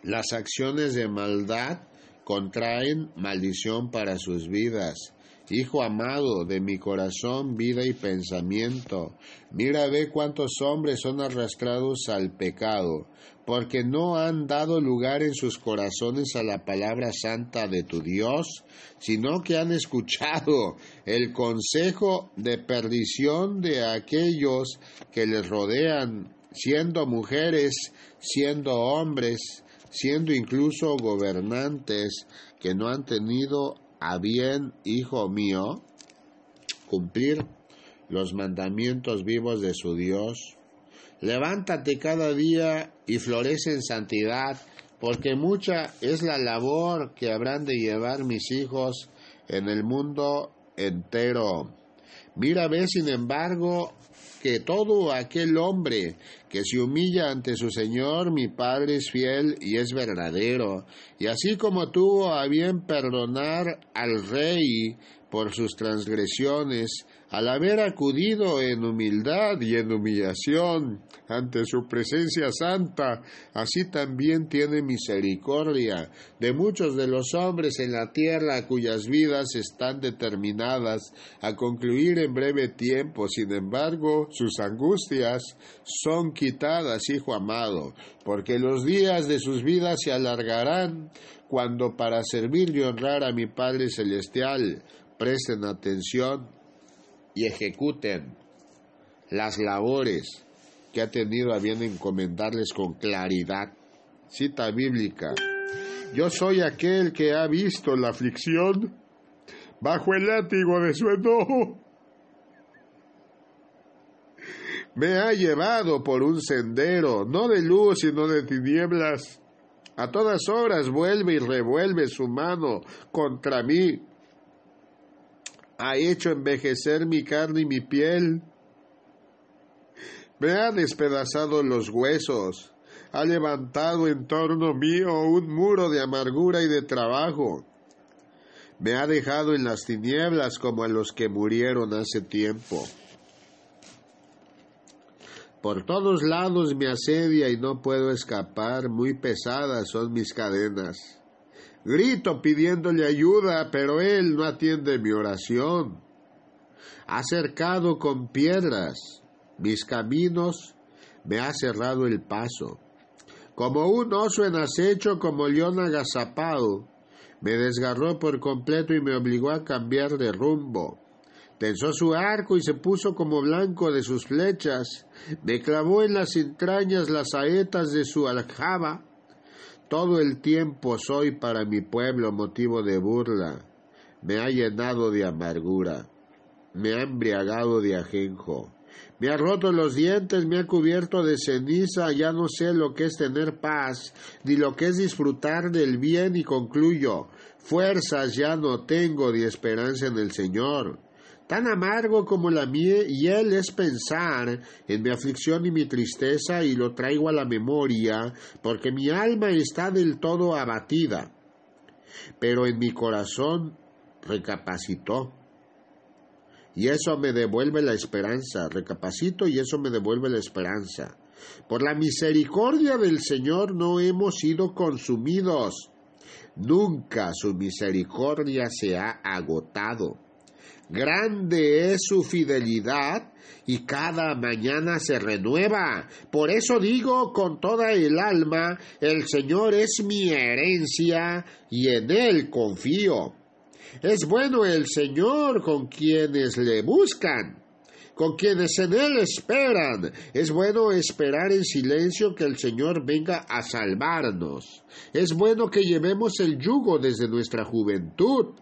las acciones de maldad contraen maldición para sus vidas. Hijo amado de mi corazón, vida y pensamiento, mira ve cuántos hombres son arrastrados al pecado, porque no han dado lugar en sus corazones a la palabra santa de tu Dios, sino que han escuchado el consejo de perdición de aquellos que les rodean, siendo mujeres, siendo hombres, siendo incluso gobernantes que no han tenido a bien, hijo mío, cumplir los mandamientos vivos de su Dios. Levántate cada día y florece en santidad, porque mucha es la labor que habrán de llevar mis hijos en el mundo entero. Mira, ve, sin embargo, que todo aquel hombre que se humilla ante su Señor, mi Padre es fiel y es verdadero, y así como tuvo a bien perdonar al rey por sus transgresiones, al haber acudido en humildad y en humillación ante su presencia santa, así también tiene misericordia de muchos de los hombres en la tierra cuyas vidas están determinadas a concluir en breve tiempo. Sin embargo, sus angustias son quitadas, hijo amado, porque los días de sus vidas se alargarán cuando para servir y honrar a mi Padre Celestial presten atención y ejecuten las labores que ha tenido a bien encomendarles con claridad. Cita bíblica. Yo soy aquel que ha visto la aflicción bajo el látigo de su enojo. Me ha llevado por un sendero, no de luz, sino de tinieblas. A todas horas vuelve y revuelve su mano contra mí ha hecho envejecer mi carne y mi piel. Me ha despedazado los huesos, ha levantado en torno mío un muro de amargura y de trabajo. Me ha dejado en las tinieblas como a los que murieron hace tiempo. Por todos lados me asedia y no puedo escapar, muy pesadas son mis cadenas. Grito pidiéndole ayuda, pero él no atiende mi oración. Ha cercado con piedras mis caminos, me ha cerrado el paso. Como un oso en acecho, como león agazapado, me desgarró por completo y me obligó a cambiar de rumbo. Tensó su arco y se puso como blanco de sus flechas, me clavó en las entrañas las saetas de su aljaba, todo el tiempo soy para mi pueblo motivo de burla. Me ha llenado de amargura. Me ha embriagado de ajenjo. Me ha roto los dientes, me ha cubierto de ceniza, ya no sé lo que es tener paz, ni lo que es disfrutar del bien y concluyo, fuerzas ya no tengo de esperanza en el Señor. Tan amargo como la miel y él es pensar en mi aflicción y mi tristeza y lo traigo a la memoria, porque mi alma está del todo abatida. Pero en mi corazón recapacitó. Y eso me devuelve la esperanza. Recapacito y eso me devuelve la esperanza. Por la misericordia del Señor no hemos sido consumidos. Nunca su misericordia se ha agotado. Grande es su fidelidad y cada mañana se renueva. Por eso digo con toda el alma, el Señor es mi herencia y en Él confío. Es bueno el Señor con quienes le buscan, con quienes en Él esperan. Es bueno esperar en silencio que el Señor venga a salvarnos. Es bueno que llevemos el yugo desde nuestra juventud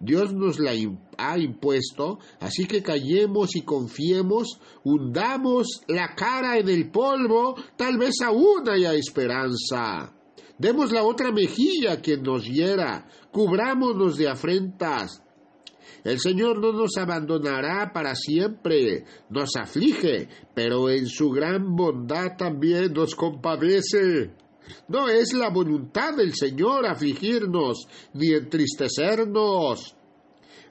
Dios nos la ha impuesto, así que callemos y confiemos, hundamos la cara en el polvo, tal vez aún haya esperanza. Demos la otra mejilla a quien nos hiera, cubrámonos de afrentas. El Señor no nos abandonará para siempre, nos aflige, pero en su gran bondad también nos compadece. No es la voluntad del Señor afligirnos ni entristecernos.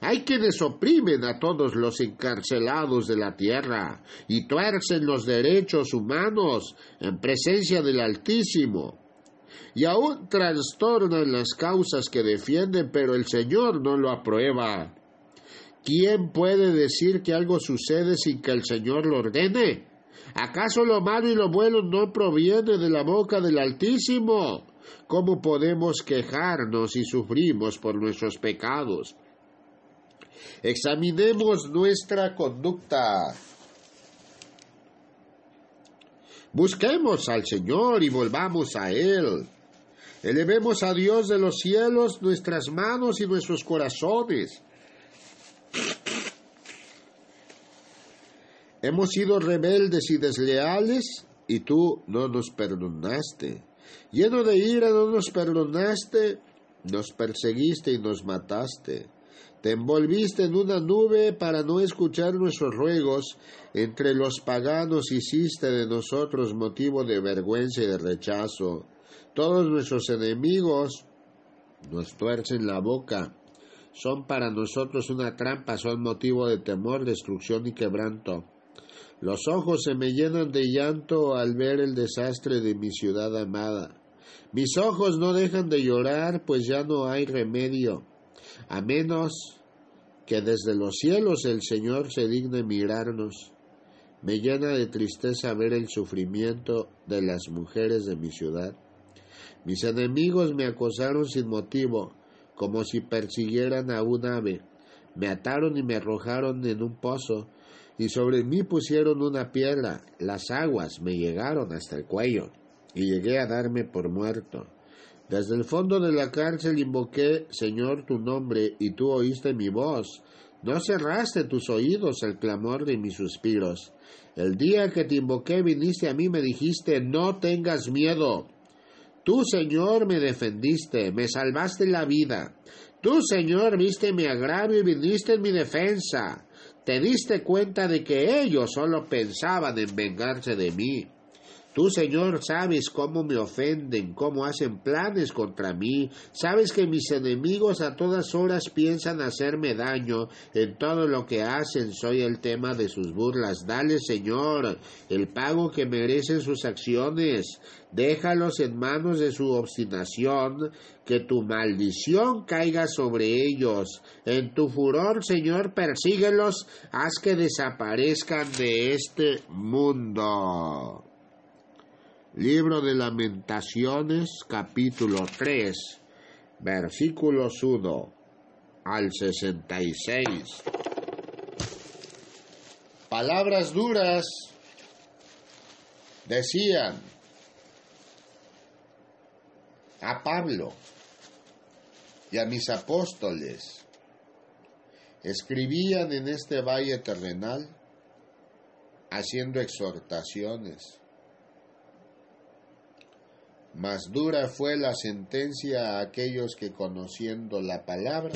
Hay quienes oprimen a todos los encarcelados de la tierra y tuercen los derechos humanos en presencia del Altísimo. Y aún trastornan las causas que defienden, pero el Señor no lo aprueba. ¿Quién puede decir que algo sucede sin que el Señor lo ordene? ¿Acaso lo malo y lo bueno no proviene de la boca del Altísimo? ¿Cómo podemos quejarnos si sufrimos por nuestros pecados? Examinemos nuestra conducta. Busquemos al Señor y volvamos a Él. Elevemos a Dios de los cielos nuestras manos y nuestros corazones. Hemos sido rebeldes y desleales y tú no nos perdonaste. Lleno de ira no nos perdonaste, nos perseguiste y nos mataste. Te envolviste en una nube para no escuchar nuestros ruegos. Entre los paganos hiciste de nosotros motivo de vergüenza y de rechazo. Todos nuestros enemigos nos tuercen la boca son para nosotros una trampa, son motivo de temor, destrucción y quebranto. Los ojos se me llenan de llanto al ver el desastre de mi ciudad amada. Mis ojos no dejan de llorar, pues ya no hay remedio, a menos que desde los cielos el Señor se digne mirarnos. Me llena de tristeza ver el sufrimiento de las mujeres de mi ciudad. Mis enemigos me acosaron sin motivo, como si persiguieran a un ave. Me ataron y me arrojaron en un pozo, y sobre mí pusieron una piedra. Las aguas me llegaron hasta el cuello, y llegué a darme por muerto. Desde el fondo de la cárcel invoqué, Señor, tu nombre, y tú oíste mi voz. No cerraste tus oídos al clamor de mis suspiros. El día que te invoqué viniste a mí me dijiste, no tengas miedo. Tú, Señor, me defendiste, me salvaste la vida. Tú, Señor, viste mi agravio y viniste en mi defensa. Te diste cuenta de que ellos solo pensaban en vengarse de mí. Tú, Señor, sabes cómo me ofenden, cómo hacen planes contra mí. Sabes que mis enemigos a todas horas piensan hacerme daño. En todo lo que hacen soy el tema de sus burlas. Dale, Señor, el pago que merecen sus acciones. Déjalos en manos de su obstinación, que tu maldición caiga sobre ellos. En tu furor, Señor, persíguelos, haz que desaparezcan de este mundo. Libro de Lamentaciones, capítulo 3, versículos 1 al 66. Palabras duras decían a Pablo y a mis apóstoles. Escribían en este valle terrenal haciendo exhortaciones más dura fue la sentencia a aquellos que conociendo la palabra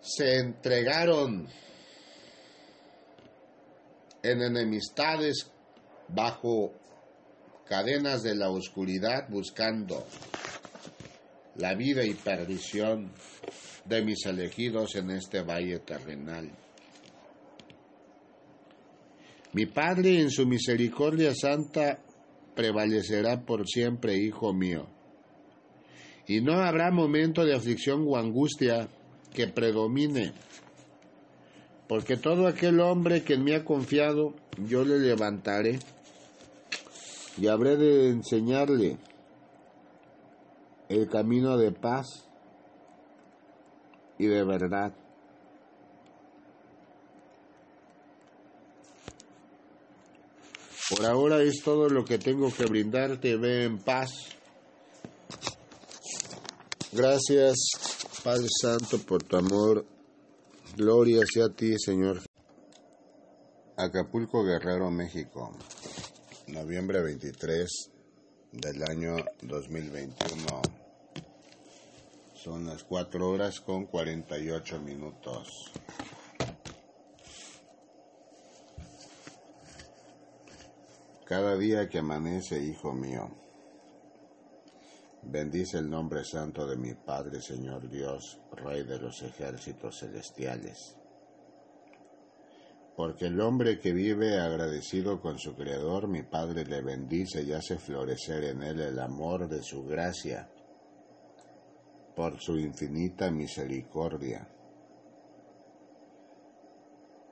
se entregaron en enemistades bajo cadenas de la oscuridad buscando la vida y perdición de mis elegidos en este valle terrenal. Mi Padre en su misericordia santa prevalecerá por siempre, hijo mío. Y no habrá momento de aflicción o angustia que predomine, porque todo aquel hombre que en mí ha confiado, yo le levantaré y habré de enseñarle el camino de paz y de verdad. Por ahora es todo lo que tengo que brindarte. Ve en paz. Gracias, Padre Santo, por tu amor. Gloria sea a ti, Señor. Acapulco, Guerrero, México. Noviembre 23 del año 2021. Son las 4 horas con 48 minutos. Cada día que amanece, hijo mío, bendice el nombre santo de mi Padre, Señor Dios, Rey de los ejércitos celestiales. Porque el hombre que vive agradecido con su Creador, mi Padre le bendice y hace florecer en él el amor de su gracia, por su infinita misericordia.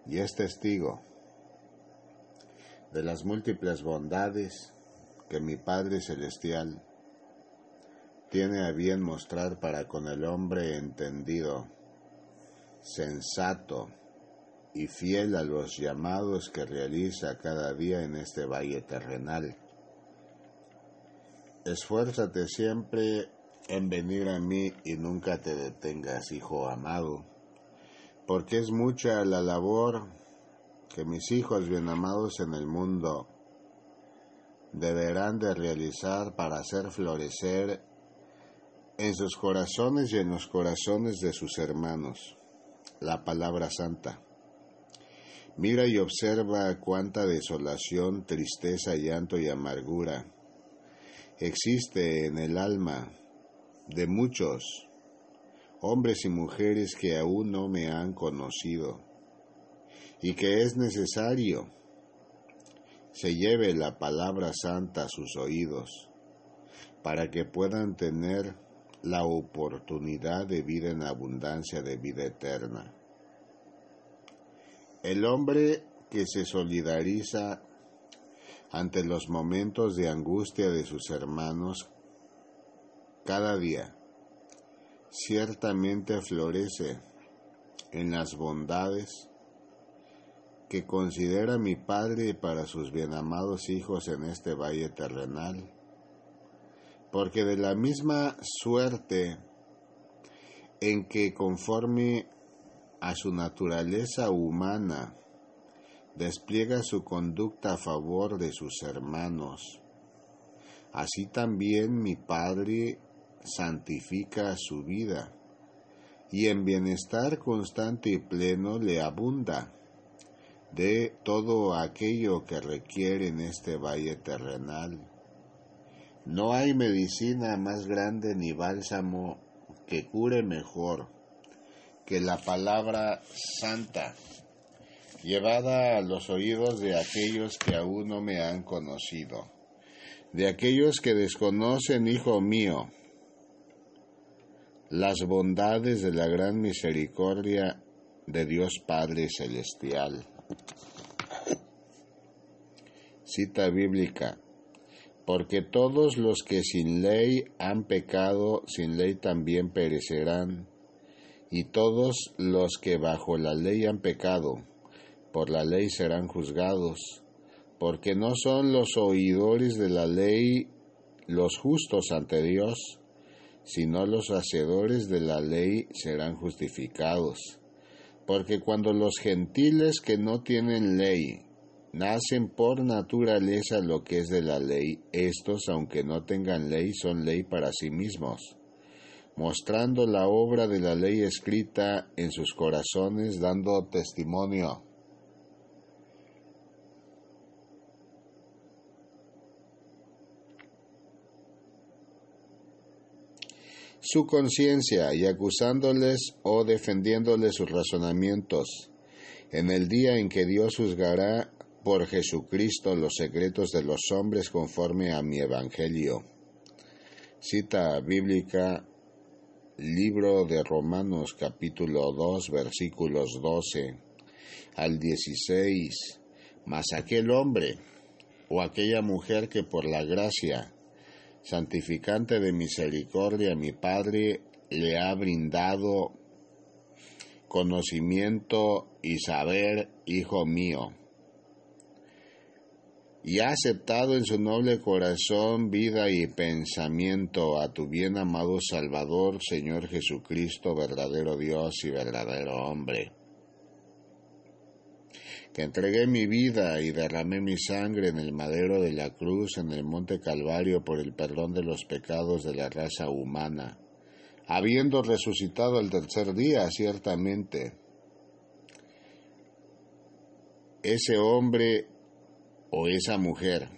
Y es testigo de las múltiples bondades que mi Padre Celestial tiene a bien mostrar para con el hombre entendido, sensato y fiel a los llamados que realiza cada día en este valle terrenal. Esfuérzate siempre en venir a mí y nunca te detengas, hijo amado, porque es mucha la labor que mis hijos bien amados en el mundo deberán de realizar para hacer florecer en sus corazones y en los corazones de sus hermanos la palabra santa. Mira y observa cuánta desolación, tristeza, llanto y amargura existe en el alma de muchos hombres y mujeres que aún no me han conocido y que es necesario se lleve la palabra santa a sus oídos para que puedan tener la oportunidad de vida en abundancia de vida eterna. El hombre que se solidariza ante los momentos de angustia de sus hermanos cada día, ciertamente florece en las bondades que considera mi Padre para sus bienamados hijos en este valle terrenal. Porque de la misma suerte en que conforme a su naturaleza humana despliega su conducta a favor de sus hermanos, así también mi Padre santifica su vida y en bienestar constante y pleno le abunda de todo aquello que requiere en este valle terrenal no hay medicina más grande ni bálsamo que cure mejor que la palabra santa, llevada a los oídos de aquellos que aún no me han conocido, de aquellos que desconocen, hijo mío, las bondades de la gran misericordia de Dios Padre Celestial. Cita bíblica. Porque todos los que sin ley han pecado, sin ley también perecerán, y todos los que bajo la ley han pecado, por la ley serán juzgados, porque no son los oidores de la ley los justos ante Dios, sino los hacedores de la ley serán justificados. Porque cuando los gentiles que no tienen ley nacen por naturaleza lo que es de la ley, estos, aunque no tengan ley, son ley para sí mismos, mostrando la obra de la ley escrita en sus corazones, dando testimonio. Su conciencia y acusándoles o defendiéndoles sus razonamientos, en el día en que Dios juzgará por Jesucristo los secretos de los hombres conforme a mi Evangelio. Cita bíblica, libro de Romanos capítulo 2 versículos 12 al 16. Mas aquel hombre o aquella mujer que por la gracia santificante de misericordia mi Padre le ha brindado conocimiento y saber, hijo mío, y ha aceptado en su noble corazón vida y pensamiento a tu bien amado Salvador, Señor Jesucristo, verdadero Dios y verdadero hombre. Que entregué mi vida y derramé mi sangre en el madero de la cruz en el monte Calvario por el perdón de los pecados de la raza humana, habiendo resucitado el tercer día, ciertamente. Ese hombre o esa mujer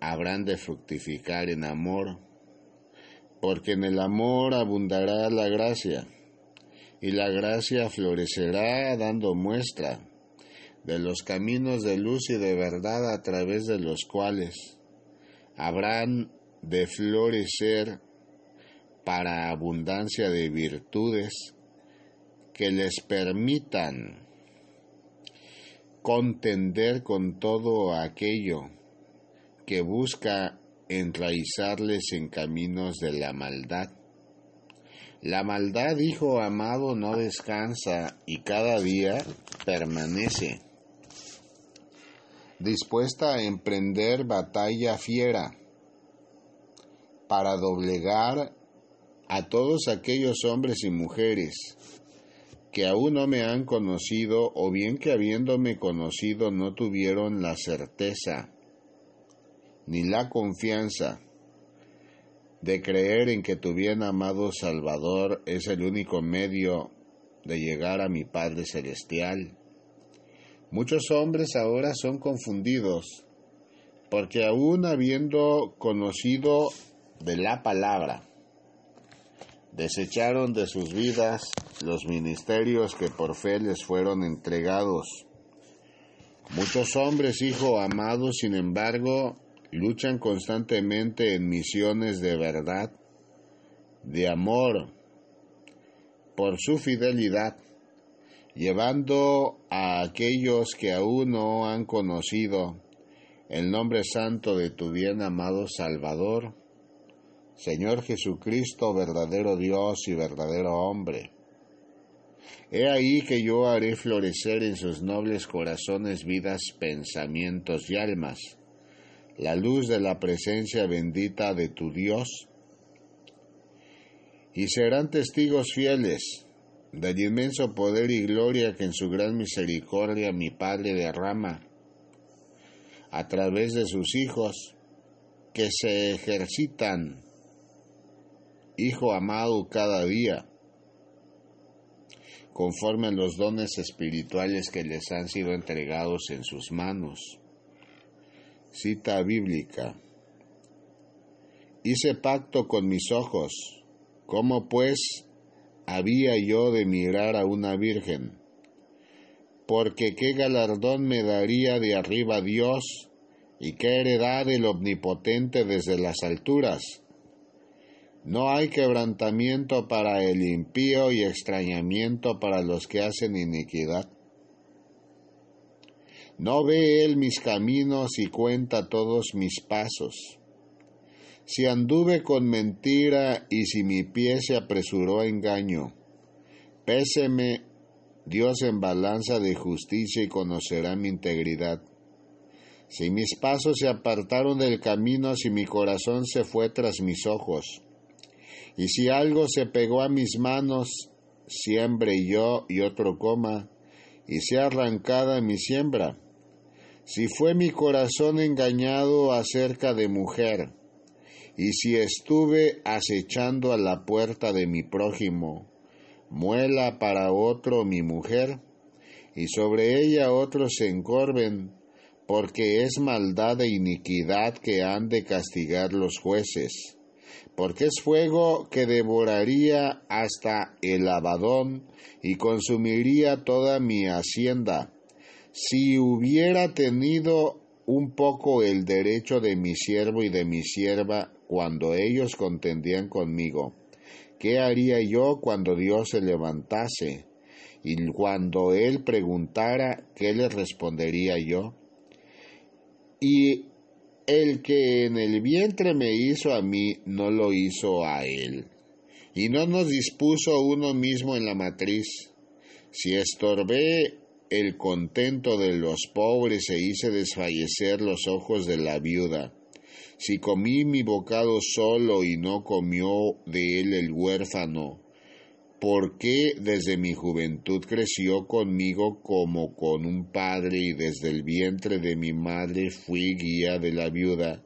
habrán de fructificar en amor, porque en el amor abundará la gracia, y la gracia florecerá dando muestra de los caminos de luz y de verdad a través de los cuales habrán de florecer para abundancia de virtudes que les permitan contender con todo aquello que busca enraizarles en caminos de la maldad. La maldad, hijo amado, no descansa y cada día permanece, dispuesta a emprender batalla fiera para doblegar a todos aquellos hombres y mujeres que aún no me han conocido o bien que habiéndome conocido no tuvieron la certeza ni la confianza de creer en que tu bien amado Salvador es el único medio de llegar a mi Padre Celestial. Muchos hombres ahora son confundidos porque aún habiendo conocido de la palabra, Desecharon de sus vidas los ministerios que por fe les fueron entregados. Muchos hombres, hijo amado, sin embargo, luchan constantemente en misiones de verdad, de amor, por su fidelidad, llevando a aquellos que aún no han conocido el nombre santo de tu bien amado Salvador, Señor Jesucristo, verdadero Dios y verdadero hombre. He ahí que yo haré florecer en sus nobles corazones vidas, pensamientos y almas, la luz de la presencia bendita de tu Dios, y serán testigos fieles del inmenso poder y gloria que en su gran misericordia mi Padre derrama a través de sus hijos que se ejercitan, Hijo amado, cada día, conforme a los dones espirituales que les han sido entregados en sus manos. Cita bíblica. Hice pacto con mis ojos, ¿cómo pues había yo de mirar a una virgen? Porque qué galardón me daría de arriba Dios y qué heredad el omnipotente desde las alturas. No hay quebrantamiento para el impío y extrañamiento para los que hacen iniquidad. No ve él mis caminos y cuenta todos mis pasos. Si anduve con mentira y si mi pie se apresuró a engaño, péseme Dios en balanza de justicia y conocerá mi integridad. Si mis pasos se apartaron del camino, si mi corazón se fue tras mis ojos, y si algo se pegó a mis manos, siembre yo y otro coma, y sea arrancada mi siembra. Si fue mi corazón engañado acerca de mujer, y si estuve acechando a la puerta de mi prójimo, muela para otro mi mujer, y sobre ella otros se encorven, porque es maldad e iniquidad que han de castigar los jueces, porque es fuego que devoraría hasta el abadón y consumiría toda mi hacienda. Si hubiera tenido un poco el derecho de mi siervo y de mi sierva cuando ellos contendían conmigo, ¿qué haría yo cuando Dios se levantase? Y cuando Él preguntara, ¿qué le respondería yo? Y el que en el vientre me hizo a mí, no lo hizo a Él. Y no nos dispuso uno mismo en la matriz. Si estorbé el contento de los pobres e hice desfallecer los ojos de la viuda, si comí mi bocado solo y no comió de él el huérfano, ¿por qué desde mi juventud creció conmigo como con un padre y desde el vientre de mi madre fui guía de la viuda?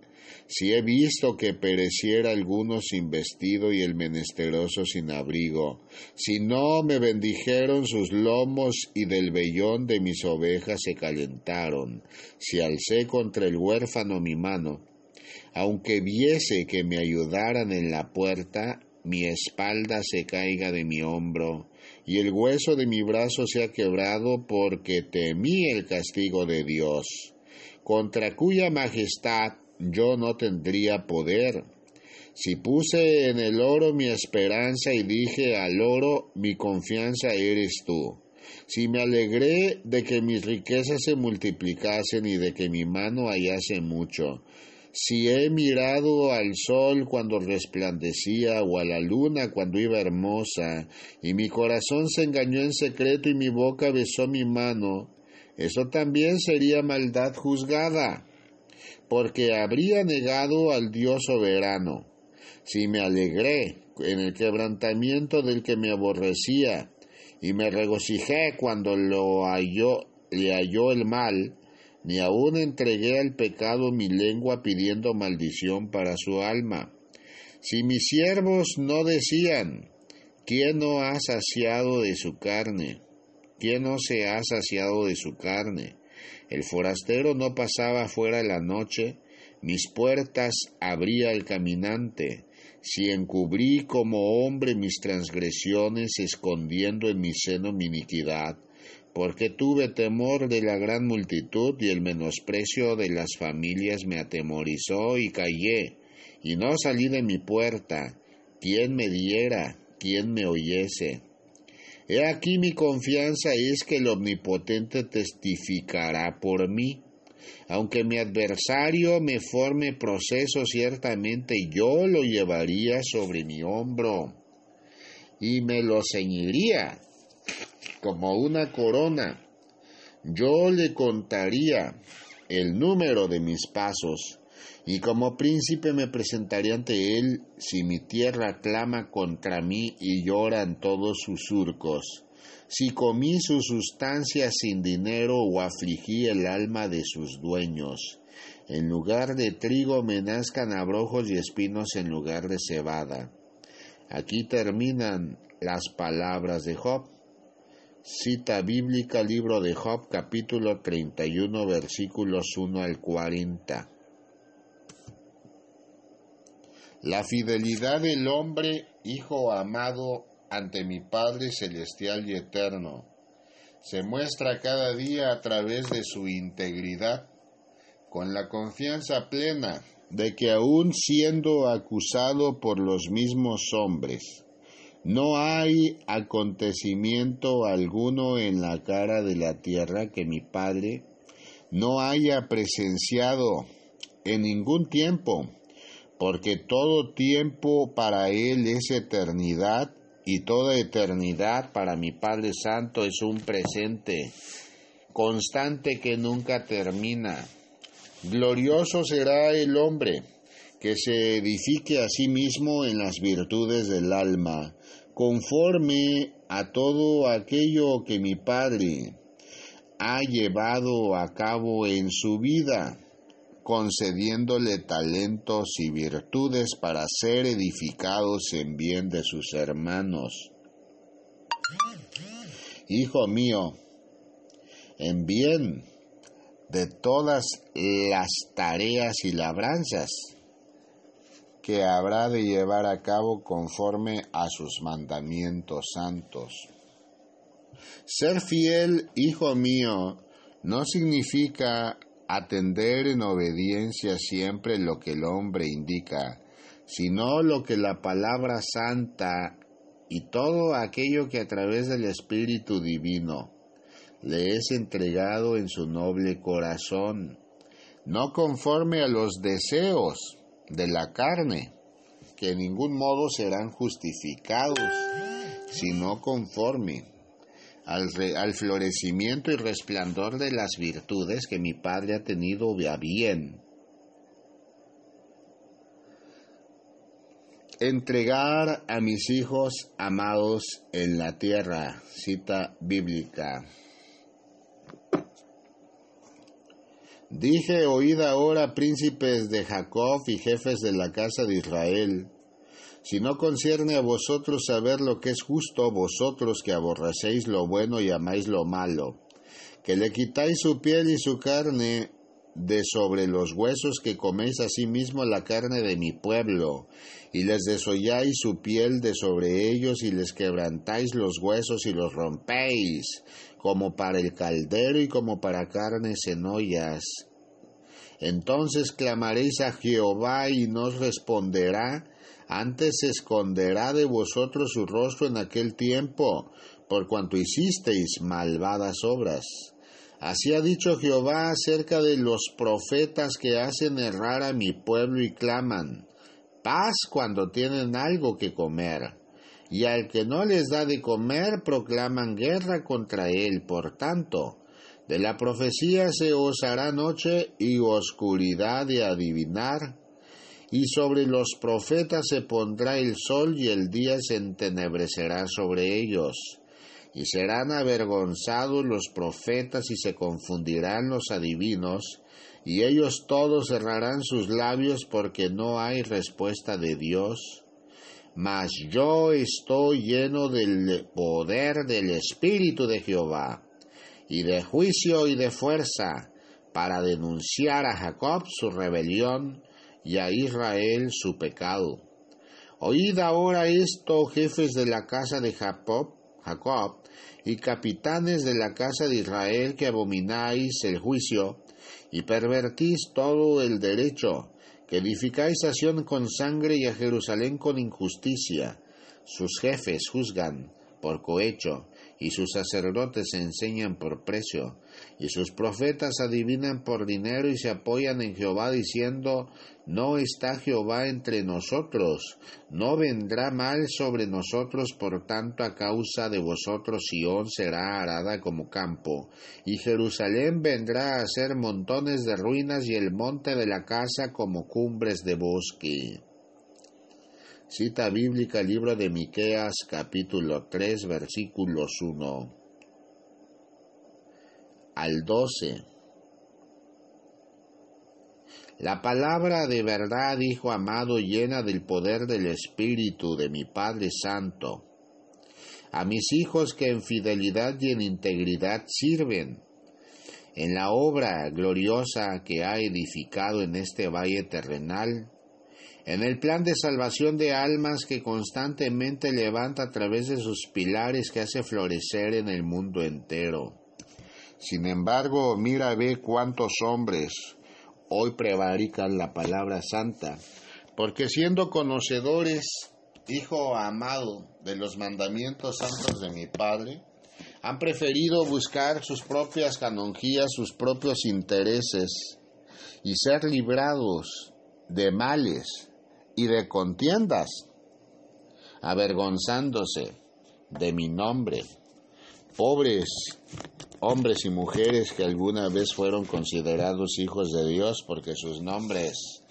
Si he visto que pereciera alguno sin vestido y el menesteroso sin abrigo, si no me bendijeron sus lomos y del vellón de mis ovejas se calentaron, si alcé contra el huérfano mi mano, aunque viese que me ayudaran en la puerta, mi espalda se caiga de mi hombro, y el hueso de mi brazo sea quebrado, porque temí el castigo de Dios, contra cuya majestad yo no tendría poder. Si puse en el oro mi esperanza y dije al oro, mi confianza eres tú. Si me alegré de que mis riquezas se multiplicasen y de que mi mano hallase mucho, si he mirado al sol cuando resplandecía o a la luna cuando iba hermosa, y mi corazón se engañó en secreto y mi boca besó mi mano, eso también sería maldad juzgada, porque habría negado al Dios soberano. Si me alegré en el quebrantamiento del que me aborrecía, y me regocijé cuando lo halló, le halló el mal, ni aun entregué al pecado mi lengua pidiendo maldición para su alma. Si mis siervos no decían, ¿quién no ha saciado de su carne? ¿Quién no se ha saciado de su carne? El forastero no pasaba fuera la noche, mis puertas abría el caminante. si encubrí como hombre mis transgresiones, escondiendo en mi seno mi iniquidad, porque tuve temor de la gran multitud y el menosprecio de las familias me atemorizó y callé, y no salí de mi puerta. ¿Quién me diera? ¿Quién me oyese? He aquí mi confianza es que el Omnipotente testificará por mí. Aunque mi adversario me forme proceso, ciertamente yo lo llevaría sobre mi hombro y me lo ceñiría como una corona. Yo le contaría el número de mis pasos y como príncipe me presentaría ante él si mi tierra clama contra mí y lloran todos sus surcos si comí su sustancia sin dinero o afligí el alma de sus dueños. En lugar de trigo me nazcan abrojos y espinos en lugar de cebada. Aquí terminan las palabras de Job. Cita bíblica, libro de Job, capítulo 31, versículos 1 al 40. La fidelidad del hombre, hijo amado, ante mi Padre Celestial y Eterno. Se muestra cada día a través de su integridad, con la confianza plena de que aun siendo acusado por los mismos hombres, no hay acontecimiento alguno en la cara de la tierra que mi Padre no haya presenciado en ningún tiempo, porque todo tiempo para Él es eternidad y toda eternidad para mi Padre Santo es un presente constante que nunca termina. Glorioso será el hombre que se edifique a sí mismo en las virtudes del alma, conforme a todo aquello que mi Padre ha llevado a cabo en su vida concediéndole talentos y virtudes para ser edificados en bien de sus hermanos. Hijo mío, en bien de todas las tareas y labranzas que habrá de llevar a cabo conforme a sus mandamientos santos. Ser fiel, hijo mío, no significa atender en obediencia siempre lo que el hombre indica, sino lo que la palabra santa y todo aquello que a través del Espíritu Divino le es entregado en su noble corazón, no conforme a los deseos de la carne, que en ningún modo serán justificados, sino conforme al, florecimiento y resplandor de las virtudes que mi Padre ha tenido a bien. Entregar a mis hijos amados en la tierra, cita bíblica. Dije, oíd ahora, príncipes de Jacob y jefes de la casa de Israel, si no concierne a vosotros saber lo que es justo, vosotros que aborrecéis lo bueno y amáis lo malo, que le quitáis su piel y su carne de sobre los huesos que coméis asimismo la carne de mi pueblo, y les desolláis su piel de sobre ellos y les quebrantáis los huesos y los rompéis, como para el caldero y como para carnes en ollas. Entonces clamaréis a Jehová y nos responderá, antes esconderá de vosotros su rostro en aquel tiempo, por cuanto hicisteis malvadas obras. Así ha dicho Jehová acerca de los profetas que hacen errar a mi pueblo y claman, paz cuando tienen algo que comer, y al que no les da de comer proclaman guerra contra él. Por tanto, de la profecía se os hará noche y oscuridad de adivinar, y sobre los profetas se pondrá el sol y el día se entenebrecerá sobre ellos. Y serán avergonzados los profetas y se confundirán los adivinos, y ellos todos cerrarán sus labios porque no hay respuesta de Dios. Mas yo estoy lleno del poder del Espíritu de Jehová, y de juicio y de fuerza, para denunciar a Jacob su rebelión, y a Israel su pecado. Oíd ahora esto, jefes de la casa de Jacob, y capitanes de la casa de Israel, que abomináis el juicio, y pervertís todo el derecho, que edificáis a Sion con sangre y a Jerusalén con injusticia. Sus jefes juzgan por cohecho, y sus sacerdotes enseñan por precio, y sus profetas adivinan por dinero y se apoyan en Jehová diciendo, no está Jehová entre nosotros, no vendrá mal sobre nosotros, por tanto a causa de vosotros Sión será arada como campo, y Jerusalén vendrá a ser montones de ruinas y el monte de la casa como cumbres de bosque. Cita bíblica, libro de Miqueas, capítulo 3, versículos 1 al 12. La palabra de verdad, Hijo amado, llena del poder del Espíritu de mi Padre Santo, a mis hijos que en fidelidad y en integridad sirven, en la obra gloriosa que ha edificado en este valle terrenal, en el plan de salvación de almas que constantemente levanta a través de sus pilares que hace florecer en el mundo entero. Sin embargo, mira, ve cuántos hombres hoy prevarican la palabra santa, porque siendo conocedores, hijo amado, de los mandamientos santos de mi Padre, han preferido buscar sus propias canonjías, sus propios intereses, y ser librados de males y de contiendas, avergonzándose de mi nombre. Pobres hombres y mujeres que alguna vez fueron considerados hijos de Dios porque sus nombres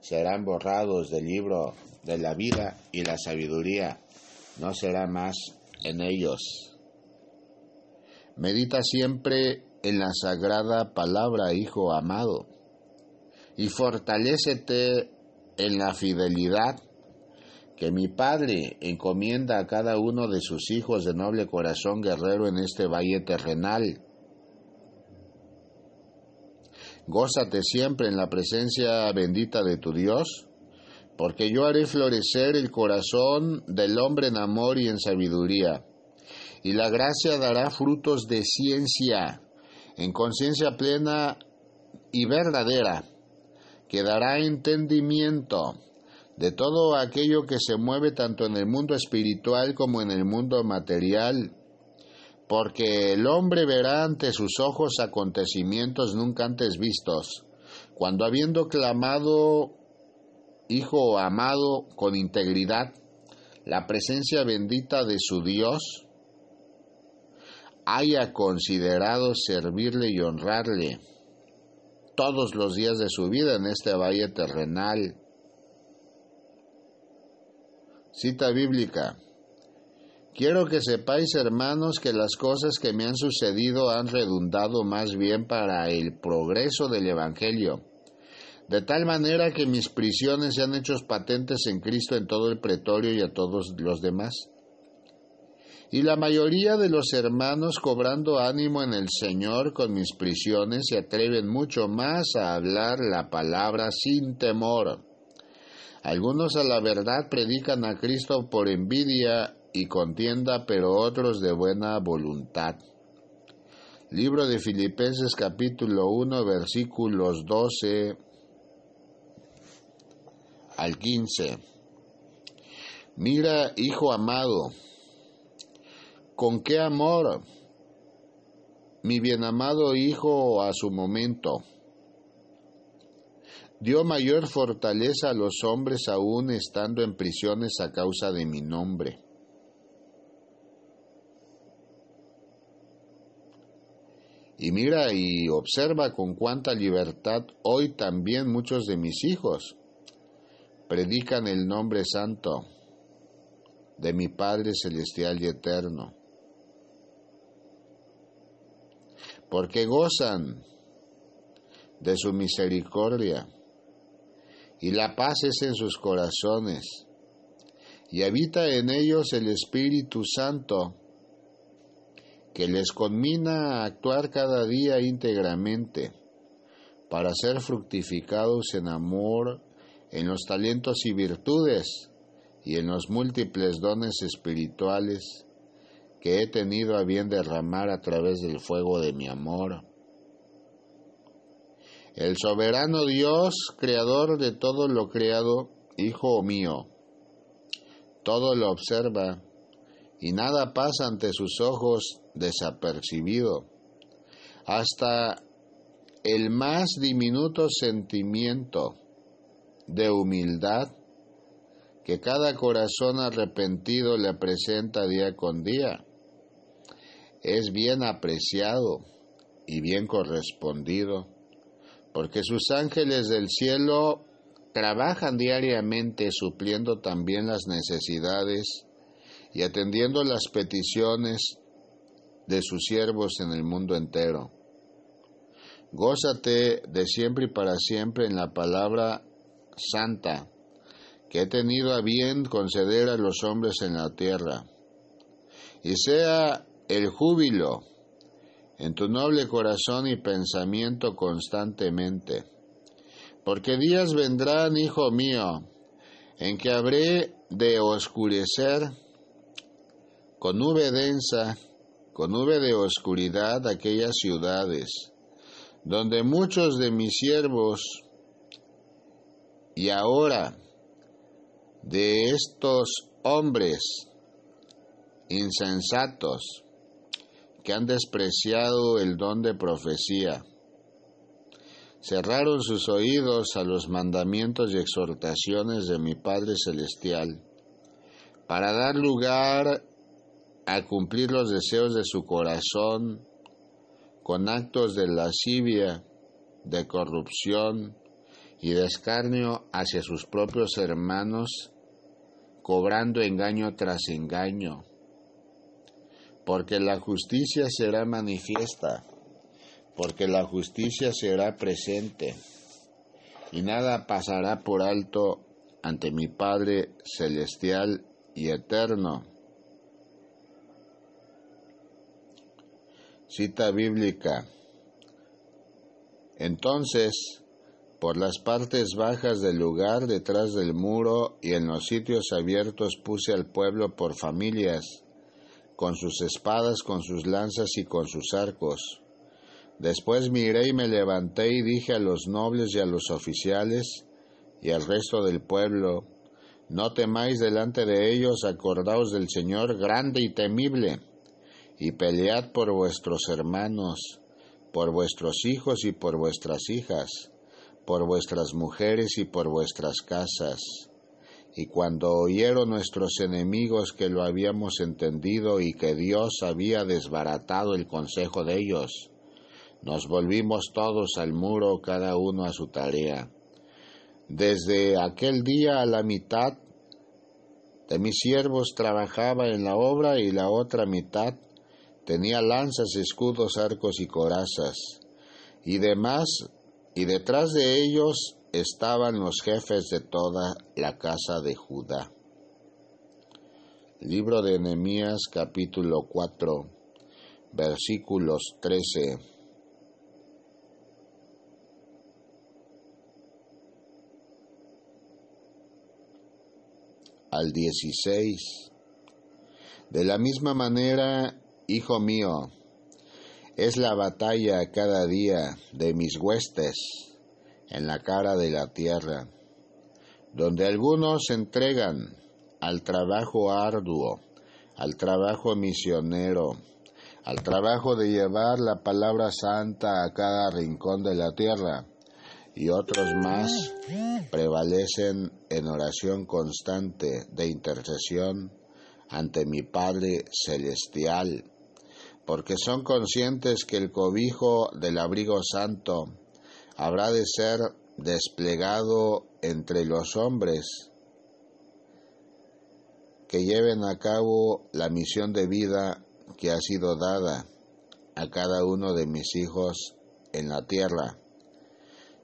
serán borrados del libro de la vida y la sabiduría no será más en ellos. Medita siempre en la sagrada palabra, hijo amado, y fortalécete en la fidelidad que mi Padre encomienda a cada uno de sus hijos de noble corazón guerrero en este valle terrenal. Gózate siempre en la presencia bendita de tu Dios, porque yo haré florecer el corazón del hombre en amor y en sabiduría, y la gracia dará frutos de ciencia, en conciencia plena y verdadera que dará entendimiento de todo aquello que se mueve tanto en el mundo espiritual como en el mundo material, porque el hombre verá ante sus ojos acontecimientos nunca antes vistos, cuando habiendo clamado Hijo amado con integridad, la presencia bendita de su Dios, haya considerado servirle y honrarle todos los días de su vida en este valle terrenal. Cita bíblica. Quiero que sepáis, hermanos, que las cosas que me han sucedido han redundado más bien para el progreso del Evangelio, de tal manera que mis prisiones se han hecho patentes en Cristo en todo el pretorio y a todos los demás y la mayoría de los hermanos cobrando ánimo en el Señor con mis prisiones se atreven mucho más a hablar la palabra sin temor. Algunos a la verdad predican a Cristo por envidia y contienda, pero otros de buena voluntad. Libro de Filipenses capítulo 1 versículos 12 al 15. Mira, hijo amado, con qué amor mi bienamado Hijo a su momento dio mayor fortaleza a los hombres aún estando en prisiones a causa de mi nombre. Y mira y observa con cuánta libertad hoy también muchos de mis hijos predican el nombre santo de mi Padre Celestial y Eterno. Porque gozan de su misericordia, y la paz es en sus corazones, y habita en ellos el Espíritu Santo, que les conmina a actuar cada día íntegramente, para ser fructificados en amor, en los talentos y virtudes, y en los múltiples dones espirituales que he tenido a bien derramar a través del fuego de mi amor. El soberano Dios, creador de todo lo creado, Hijo mío, todo lo observa y nada pasa ante sus ojos desapercibido. Hasta el más diminuto sentimiento de humildad que cada corazón arrepentido le presenta día con día es bien apreciado y bien correspondido, porque sus ángeles del cielo trabajan diariamente supliendo también las necesidades y atendiendo las peticiones de sus siervos en el mundo entero. Gózate de siempre y para siempre en la palabra santa que he tenido a bien conceder a los hombres en la tierra, y sea el júbilo en tu noble corazón y pensamiento constantemente, porque días vendrán, hijo mío, en que habré de oscurecer con nube densa, con nube de oscuridad aquellas ciudades, donde muchos de mis siervos y ahora de estos hombres insensatos que han despreciado el don de profecía, cerraron sus oídos a los mandamientos y exhortaciones de mi Padre Celestial, para dar lugar a cumplir los deseos de su corazón con actos de lascivia, de corrupción y de escarnio hacia sus propios hermanos, cobrando engaño tras engaño, porque la justicia será manifiesta, porque la justicia será presente, y nada pasará por alto ante mi Padre celestial y eterno Cita bíblica. Entonces, por las partes bajas del lugar, detrás del muro y en los sitios abiertos puse al pueblo por familias, con sus espadas, con sus lanzas y con sus arcos. Después miré y me levanté y dije a los nobles y a los oficiales y al resto del pueblo, no temáis delante de ellos, acordaos del Señor grande y temible y pelead por vuestros hermanos, por vuestros hijos y por vuestras hijas, por vuestras mujeres y por vuestras casas. Y cuando oyeron nuestros enemigos que lo habíamos entendido y que Dios había desbaratado el consejo de ellos, nos volvimos todos al muro, cada uno a su tarea. Desde aquel día a la mitad de mis siervos trabajaba en la obra y la otra mitad tenía lanzas, escudos, arcos y corazas, y demás, y detrás de ellos estaban los jefes de toda la casa de Judá. Libro de Nehemías capítulo 4 versículos 13 al 16. De la misma manera Hijo mío, es la batalla cada día de mis huestes en la cara de la tierra, donde algunos se entregan al trabajo arduo, al trabajo misionero, al trabajo de llevar la palabra santa a cada rincón de la tierra, y otros más prevalecen en oración constante de intercesión ante mi Padre Celestial porque son conscientes que el cobijo del abrigo santo habrá de ser desplegado entre los hombres que lleven a cabo la misión de vida que ha sido dada a cada uno de mis hijos en la tierra.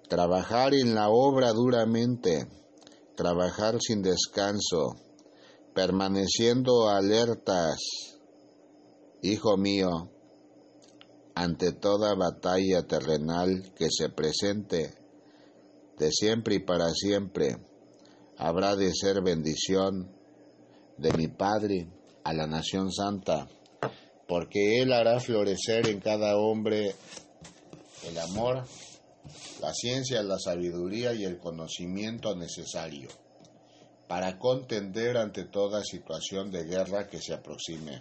Trabajar en la obra duramente, trabajar sin descanso, permaneciendo alertas, Hijo mío, ante toda batalla terrenal que se presente, de siempre y para siempre, habrá de ser bendición de mi Padre a la nación santa, porque Él hará florecer en cada hombre el amor, la ciencia, la sabiduría y el conocimiento necesario para contender ante toda situación de guerra que se aproxime.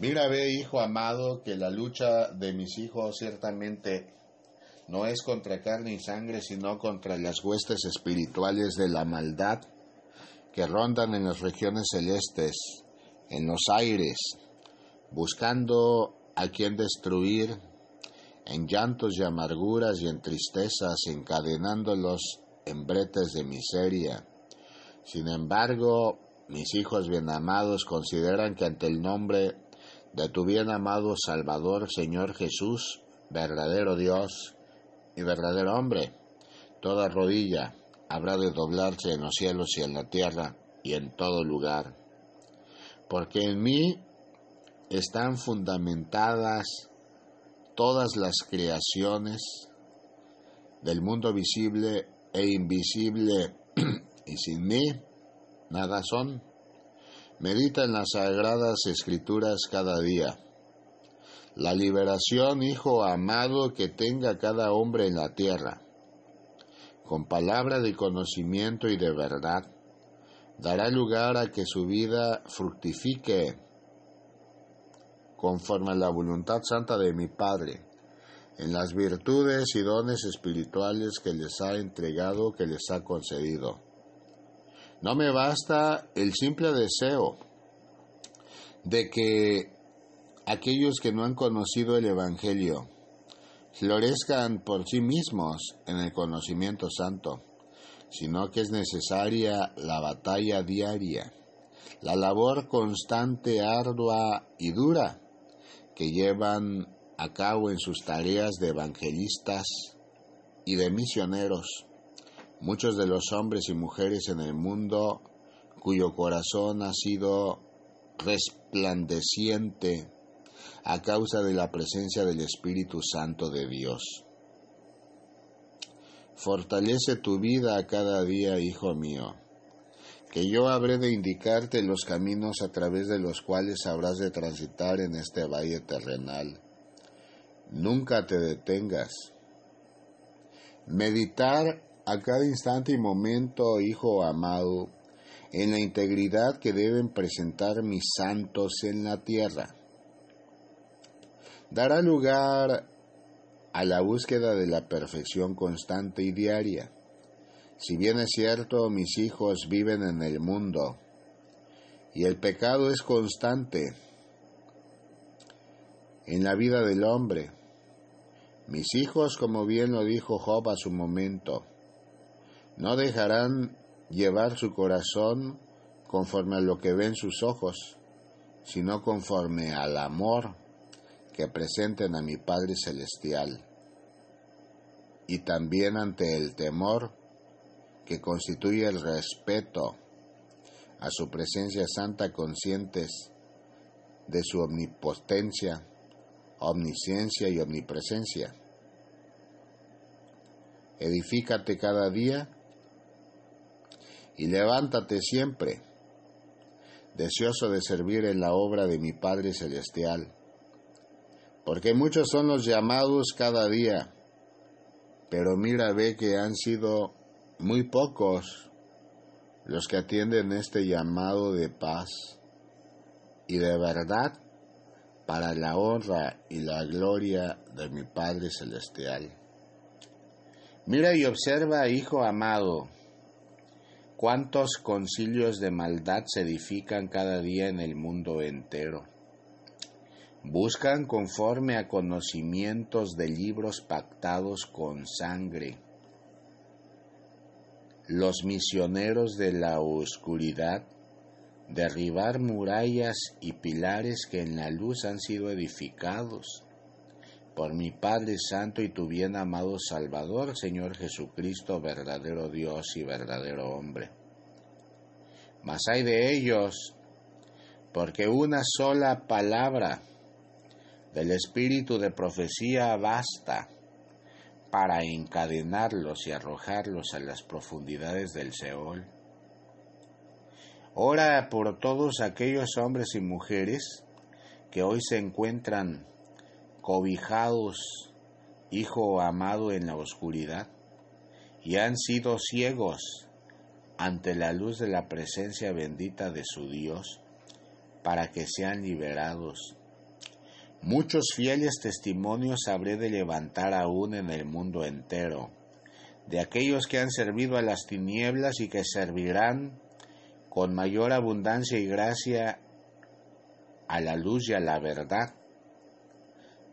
Mira, ve, hijo amado, que la lucha de mis hijos ciertamente no es contra carne y sangre, sino contra las huestes espirituales de la maldad que rondan en las regiones celestes, en los aires, buscando a quien destruir, en llantos y amarguras y en tristezas, encadenándolos en bretes de miseria. Sin embargo, mis hijos bien amados consideran que ante el nombre de tu bien amado Salvador, Señor Jesús, verdadero Dios y verdadero hombre, toda rodilla habrá de doblarse en los cielos y en la tierra y en todo lugar. Porque en mí están fundamentadas todas las creaciones del mundo visible e invisible, y sin mí nada son. Medita en las sagradas escrituras cada día. La liberación, hijo amado, que tenga cada hombre en la tierra, con palabra de conocimiento y de verdad, dará lugar a que su vida fructifique conforme a la voluntad santa de mi Padre, en las virtudes y dones espirituales que les ha entregado, que les ha concedido. No me basta el simple deseo de que aquellos que no han conocido el Evangelio florezcan por sí mismos en el conocimiento santo, sino que es necesaria la batalla diaria, la labor constante, ardua y dura que llevan a cabo en sus tareas de evangelistas y de misioneros muchos de los hombres y mujeres en el mundo cuyo corazón ha sido resplandeciente a causa de la presencia del Espíritu Santo de Dios. Fortalece tu vida a cada día, hijo mío, que yo habré de indicarte los caminos a través de los cuales habrás de transitar en este valle terrenal. Nunca te detengas. Meditar a cada instante y momento, hijo amado, en la integridad que deben presentar mis santos en la tierra. Dará lugar a la búsqueda de la perfección constante y diaria. Si bien es cierto, mis hijos viven en el mundo y el pecado es constante en la vida del hombre, mis hijos, como bien lo dijo Job a su momento, no dejarán llevar su corazón conforme a lo que ven sus ojos, sino conforme al amor que presenten a mi Padre Celestial, y también ante el temor que constituye el respeto a su presencia santa conscientes de su omnipotencia, omnisciencia y omnipresencia. Edifícate cada día y levántate siempre, deseoso de servir en la obra de mi Padre Celestial porque muchos son los llamados cada día, pero mira, ve que han sido muy pocos los que atienden este llamado de paz y de verdad para la honra y la gloria de mi Padre Celestial. Mira y observa, hijo amado, cuántos concilios de maldad se edifican cada día en el mundo entero Buscan conforme a conocimientos de libros pactados con sangre. Los misioneros de la oscuridad derribar murallas y pilares que en la luz han sido edificados por mi Padre Santo y tu bien amado Salvador, Señor Jesucristo, verdadero Dios y verdadero hombre. Mas hay de ellos, porque una sola palabra del espíritu de profecía basta para encadenarlos y arrojarlos a las profundidades del Seol. Ora por todos aquellos hombres y mujeres que hoy se encuentran cobijados, hijo amado en la oscuridad, y han sido ciegos ante la luz de la presencia bendita de su Dios, para que sean liberados. Muchos fieles testimonios habré de levantar aún en el mundo entero, de aquellos que han servido a las tinieblas y que servirán con mayor abundancia y gracia a la luz y a la verdad,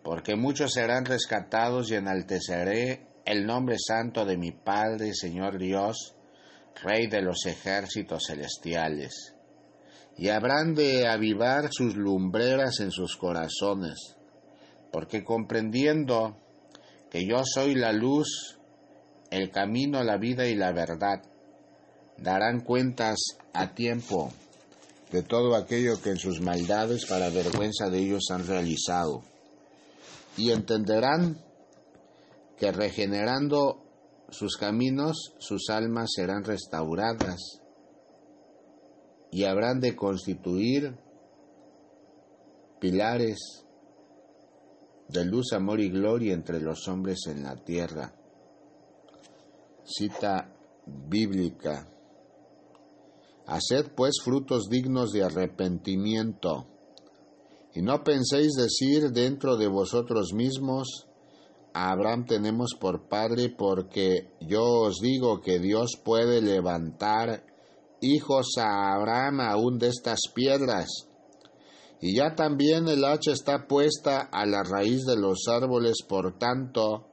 porque muchos serán rescatados y enalteceré el nombre santo de mi Padre, Señor Dios, Rey de los ejércitos celestiales, y habrán de avivar sus lumbreras en sus corazones, porque comprendiendo que yo soy la luz, el camino, la vida y la verdad, darán cuentas a tiempo de todo aquello que en sus maldades para vergüenza de ellos han realizado, y entenderán que regenerando sus caminos, sus almas serán restauradas y habrán de constituir pilares de luz, amor y gloria entre los hombres en la tierra. Cita bíblica. Haced pues frutos dignos de arrepentimiento, y no penséis decir dentro de vosotros mismos, Abraham tenemos por padre porque yo os digo que Dios puede levantar hijos a Abraham aún de estas piedras. Y ya también el hacha está puesta a la raíz de los árboles, por tanto,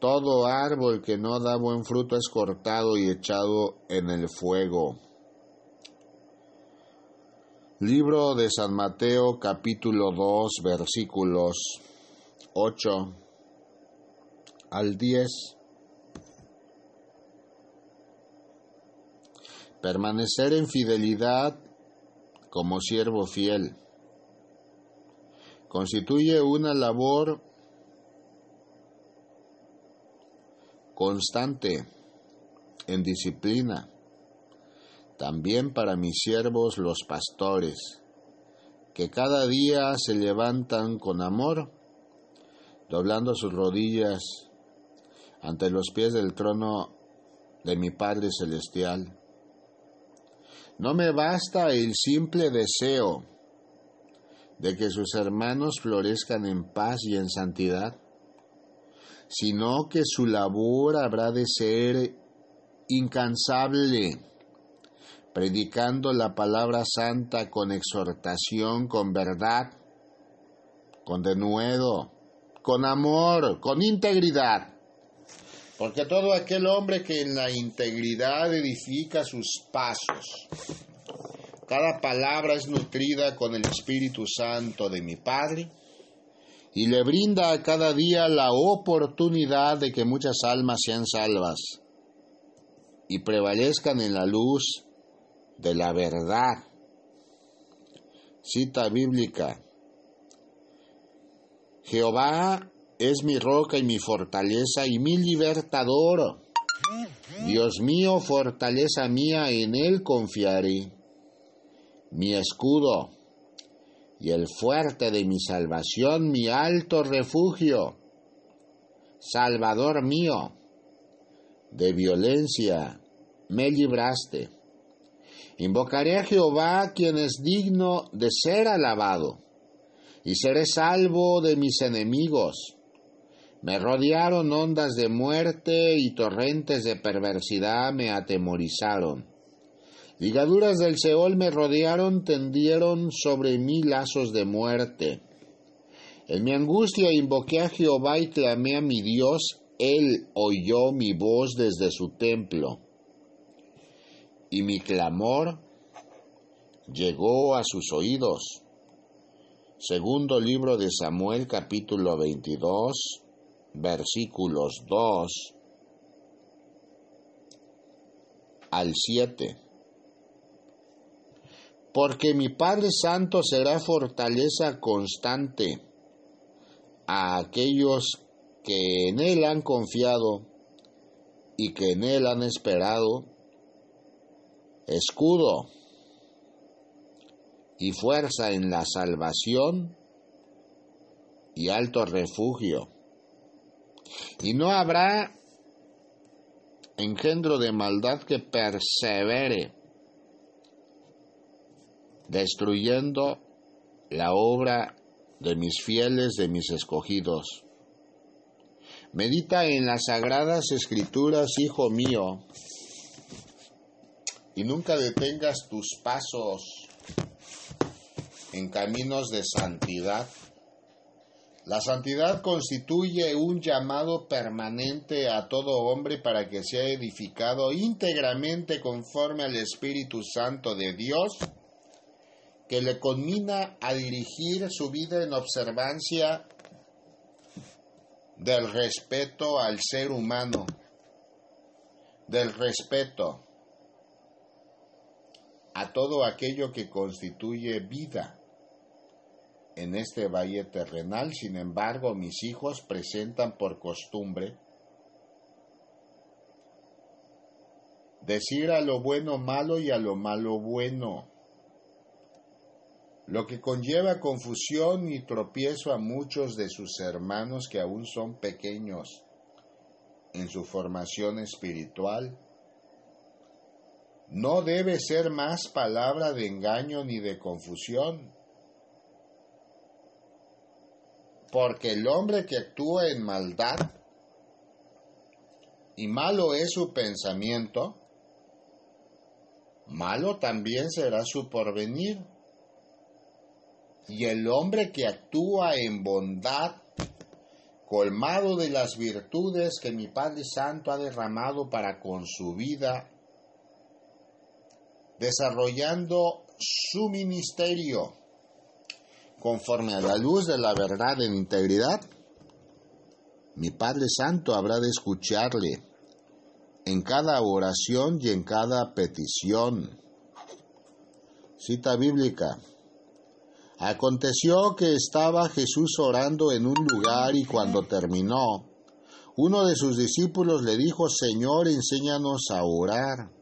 todo árbol que no da buen fruto es cortado y echado en el fuego. Libro de San Mateo capítulo 2 versículos 8 al 10. Permanecer en fidelidad como siervo fiel constituye una labor constante en disciplina, también para mis siervos los pastores, que cada día se levantan con amor, doblando sus rodillas ante los pies del trono de mi Padre Celestial. No me basta el simple deseo de que sus hermanos florezcan en paz y en santidad, sino que su labor habrá de ser incansable, predicando la palabra santa con exhortación, con verdad, con denuedo, con amor, con integridad. Porque todo aquel hombre que en la integridad edifica sus pasos, cada palabra es nutrida con el Espíritu Santo de mi Padre, y le brinda a cada día la oportunidad de que muchas almas sean salvas y prevalezcan en la luz de la verdad. Cita bíblica. Jehová es mi roca y mi fortaleza y mi libertador. Dios mío, fortaleza mía, en Él confiaré. Mi escudo y el fuerte de mi salvación, mi alto refugio. Salvador mío, de violencia me libraste. Invocaré a Jehová, quien es digno de ser alabado, y seré salvo de mis enemigos me rodearon ondas de muerte y torrentes de perversidad me atemorizaron. Ligaduras del Seol me rodearon, tendieron sobre mí lazos de muerte. En mi angustia invoqué a Jehová y clamé a mi Dios, Él oyó mi voz desde su templo. Y mi clamor llegó a sus oídos. Segundo libro de Samuel capítulo 22 versículos 2 al 7. Porque mi Padre Santo será fortaleza constante a aquellos que en Él han confiado y que en Él han esperado, escudo y fuerza en la salvación y alto refugio. Y no habrá engendro de maldad que persevere, destruyendo la obra de mis fieles, de mis escogidos. Medita en las sagradas escrituras, hijo mío, y nunca detengas tus pasos en caminos de santidad. La santidad constituye un llamado permanente a todo hombre para que sea edificado íntegramente conforme al Espíritu Santo de Dios, que le conmina a dirigir su vida en observancia del respeto al ser humano, del respeto a todo aquello que constituye vida en este valle terrenal. Sin embargo, mis hijos presentan por costumbre decir a lo bueno malo y a lo malo bueno, lo que conlleva confusión y tropiezo a muchos de sus hermanos que aún son pequeños en su formación espiritual. No debe ser más palabra de engaño ni de confusión porque el hombre que actúa en maldad y malo es su pensamiento, malo también será su porvenir. Y el hombre que actúa en bondad, colmado de las virtudes que mi Padre Santo ha derramado para con su vida, desarrollando su ministerio, conforme a la luz de la verdad en integridad, mi Padre Santo habrá de escucharle en cada oración y en cada petición. Cita bíblica. Aconteció que estaba Jesús orando en un lugar y cuando terminó, uno de sus discípulos le dijo, Señor, enséñanos a orar.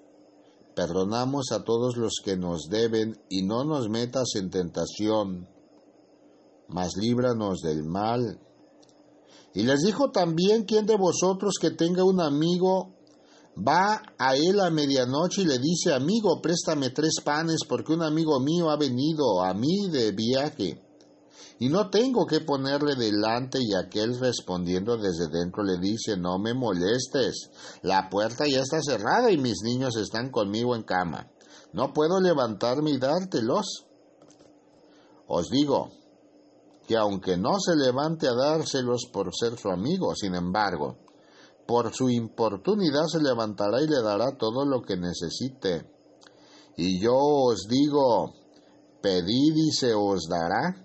perdonamos a todos los que nos deben, y no nos metas en tentación, mas líbranos del mal y les dijo también, ¿quién de vosotros que tenga un amigo va a él a medianoche y le dice, amigo, préstame tres panes porque un amigo mío ha venido a mí de viaje? Y no tengo que ponerle delante y aquel respondiendo desde dentro le dice, no me molestes, la puerta ya está cerrada y mis niños están conmigo en cama. No puedo levantarme y dártelos. Os digo, que aunque no se levante a dárselos por ser su amigo, sin embargo, por su importunidad se levantará y le dará todo lo que necesite. Y yo os digo, pedid y se os dará,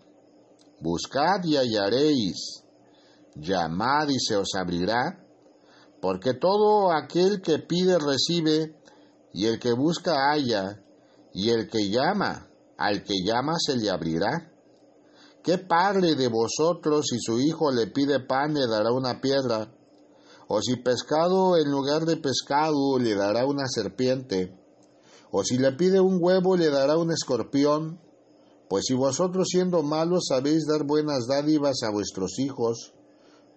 buscad y hallaréis, llamad y se os abrirá, porque todo aquel que pide recibe, y el que busca halla, y el que llama, al que llama se le abrirá. ¿Qué padre de vosotros si su hijo le pide pan le dará una piedra? ¿O si pescado en lugar de pescado le dará una serpiente? ¿O si le pide un huevo le dará un escorpión? Pues si vosotros siendo malos sabéis dar buenas dádivas a vuestros hijos,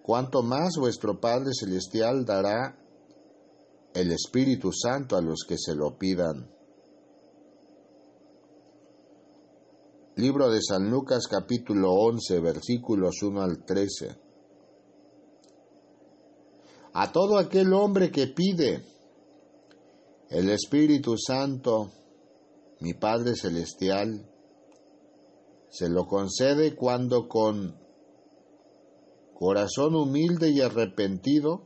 cuánto más vuestro Padre Celestial dará el Espíritu Santo a los que se lo pidan. Libro de San Lucas capítulo 11 versículos 1 al 13. A todo aquel hombre que pide el Espíritu Santo, mi Padre Celestial, se lo concede cuando con corazón humilde y arrepentido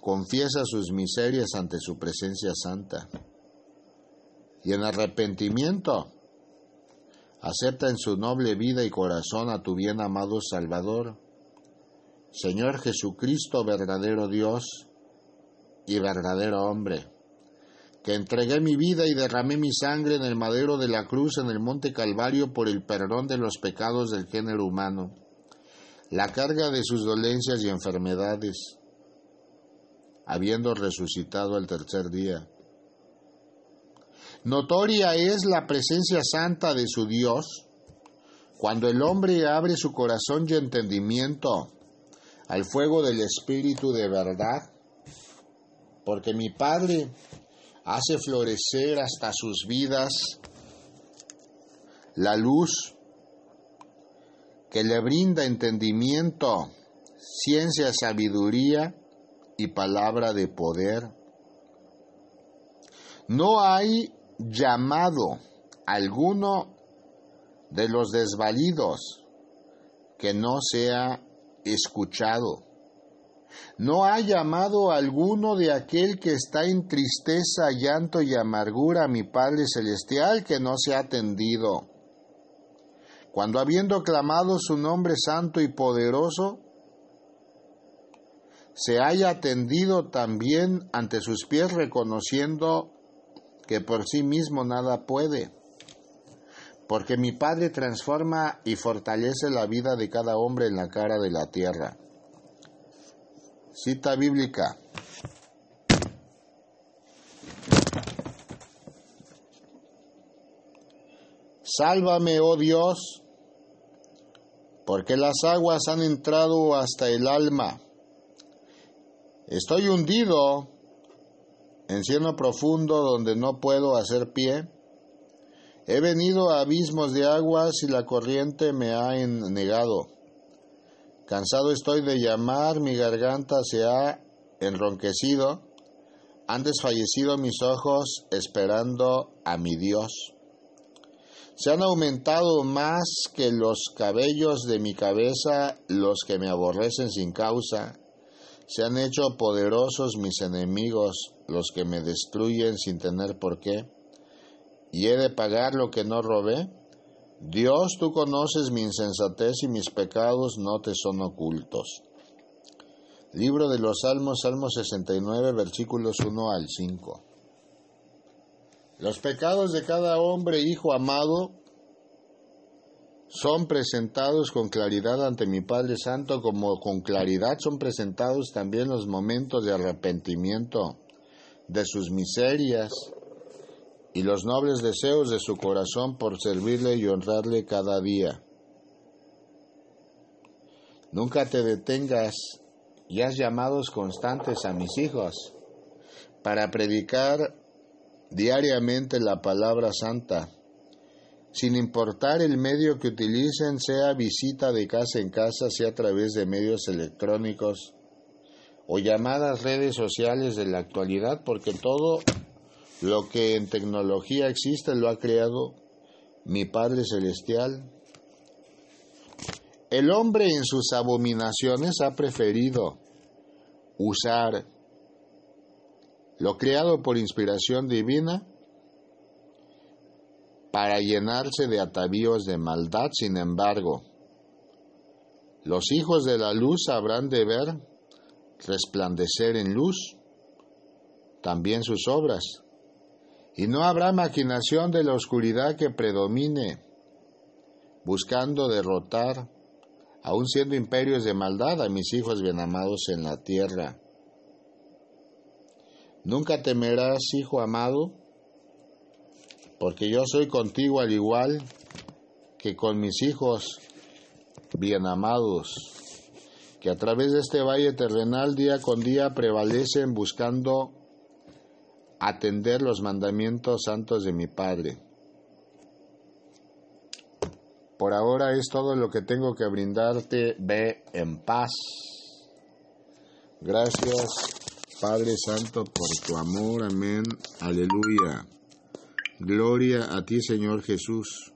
confiesa sus miserias ante su presencia santa. Y en arrepentimiento Acepta en su noble vida y corazón a tu bien amado Salvador, Señor Jesucristo, verdadero Dios y verdadero hombre, que entregué mi vida y derramé mi sangre en el madero de la cruz en el monte Calvario por el perdón de los pecados del género humano, la carga de sus dolencias y enfermedades, habiendo resucitado el tercer día. Notoria es la presencia santa de su Dios cuando el hombre abre su corazón y entendimiento al fuego del Espíritu de verdad, porque mi Padre hace florecer hasta sus vidas la luz que le brinda entendimiento, ciencia, sabiduría y palabra de poder. No hay llamado alguno de los desvalidos que no sea escuchado. No ha llamado alguno de aquel que está en tristeza, llanto y amargura a mi Padre Celestial que no se ha atendido. Cuando habiendo clamado su nombre santo y poderoso, se haya atendido también ante sus pies reconociendo que por sí mismo nada puede, porque mi Padre transforma y fortalece la vida de cada hombre en la cara de la tierra. Cita bíblica. Sálvame, oh Dios, porque las aguas han entrado hasta el alma. Estoy hundido en cielo profundo donde no puedo hacer pie. He venido a abismos de aguas y la corriente me ha negado. Cansado estoy de llamar, mi garganta se ha enronquecido, han desfallecido mis ojos esperando a mi Dios. Se han aumentado más que los cabellos de mi cabeza los que me aborrecen sin causa. Se han hecho poderosos mis enemigos, los que me destruyen sin tener por qué. ¿Y he de pagar lo que no robé? Dios, tú conoces mi insensatez y mis pecados no te son ocultos. Libro de los Salmos, Salmo 69, versículos 1 al 5. Los pecados de cada hombre, hijo amado, son presentados con claridad ante mi Padre Santo, como con claridad son presentados también los momentos de arrepentimiento de sus miserias y los nobles deseos de su corazón por servirle y honrarle cada día. Nunca te detengas y haz llamados constantes a mis hijos para predicar diariamente la palabra santa, sin importar el medio que utilicen, sea visita de casa en casa, sea a través de medios electrónicos o llamadas redes sociales de la actualidad, porque todo lo que en tecnología existe lo ha creado mi Padre Celestial. El hombre en sus abominaciones ha preferido usar lo creado por inspiración divina para llenarse de atavíos de maldad. Sin embargo, los hijos de la luz habrán de ver resplandecer en luz también sus obras y no habrá maquinación de la oscuridad que predomine, buscando derrotar, aun siendo imperios de maldad, a mis hijos bien amados en la tierra. Nunca temerás, hijo amado, porque yo soy contigo al igual que con mis hijos bien amados, que a través de este valle terrenal día con día prevalecen buscando atender los mandamientos santos de mi Padre. Por ahora es todo lo que tengo que brindarte. Ve en paz. Gracias, Padre Santo, por tu amor. Amén. Aleluya. Gloria a ti, Señor Jesús.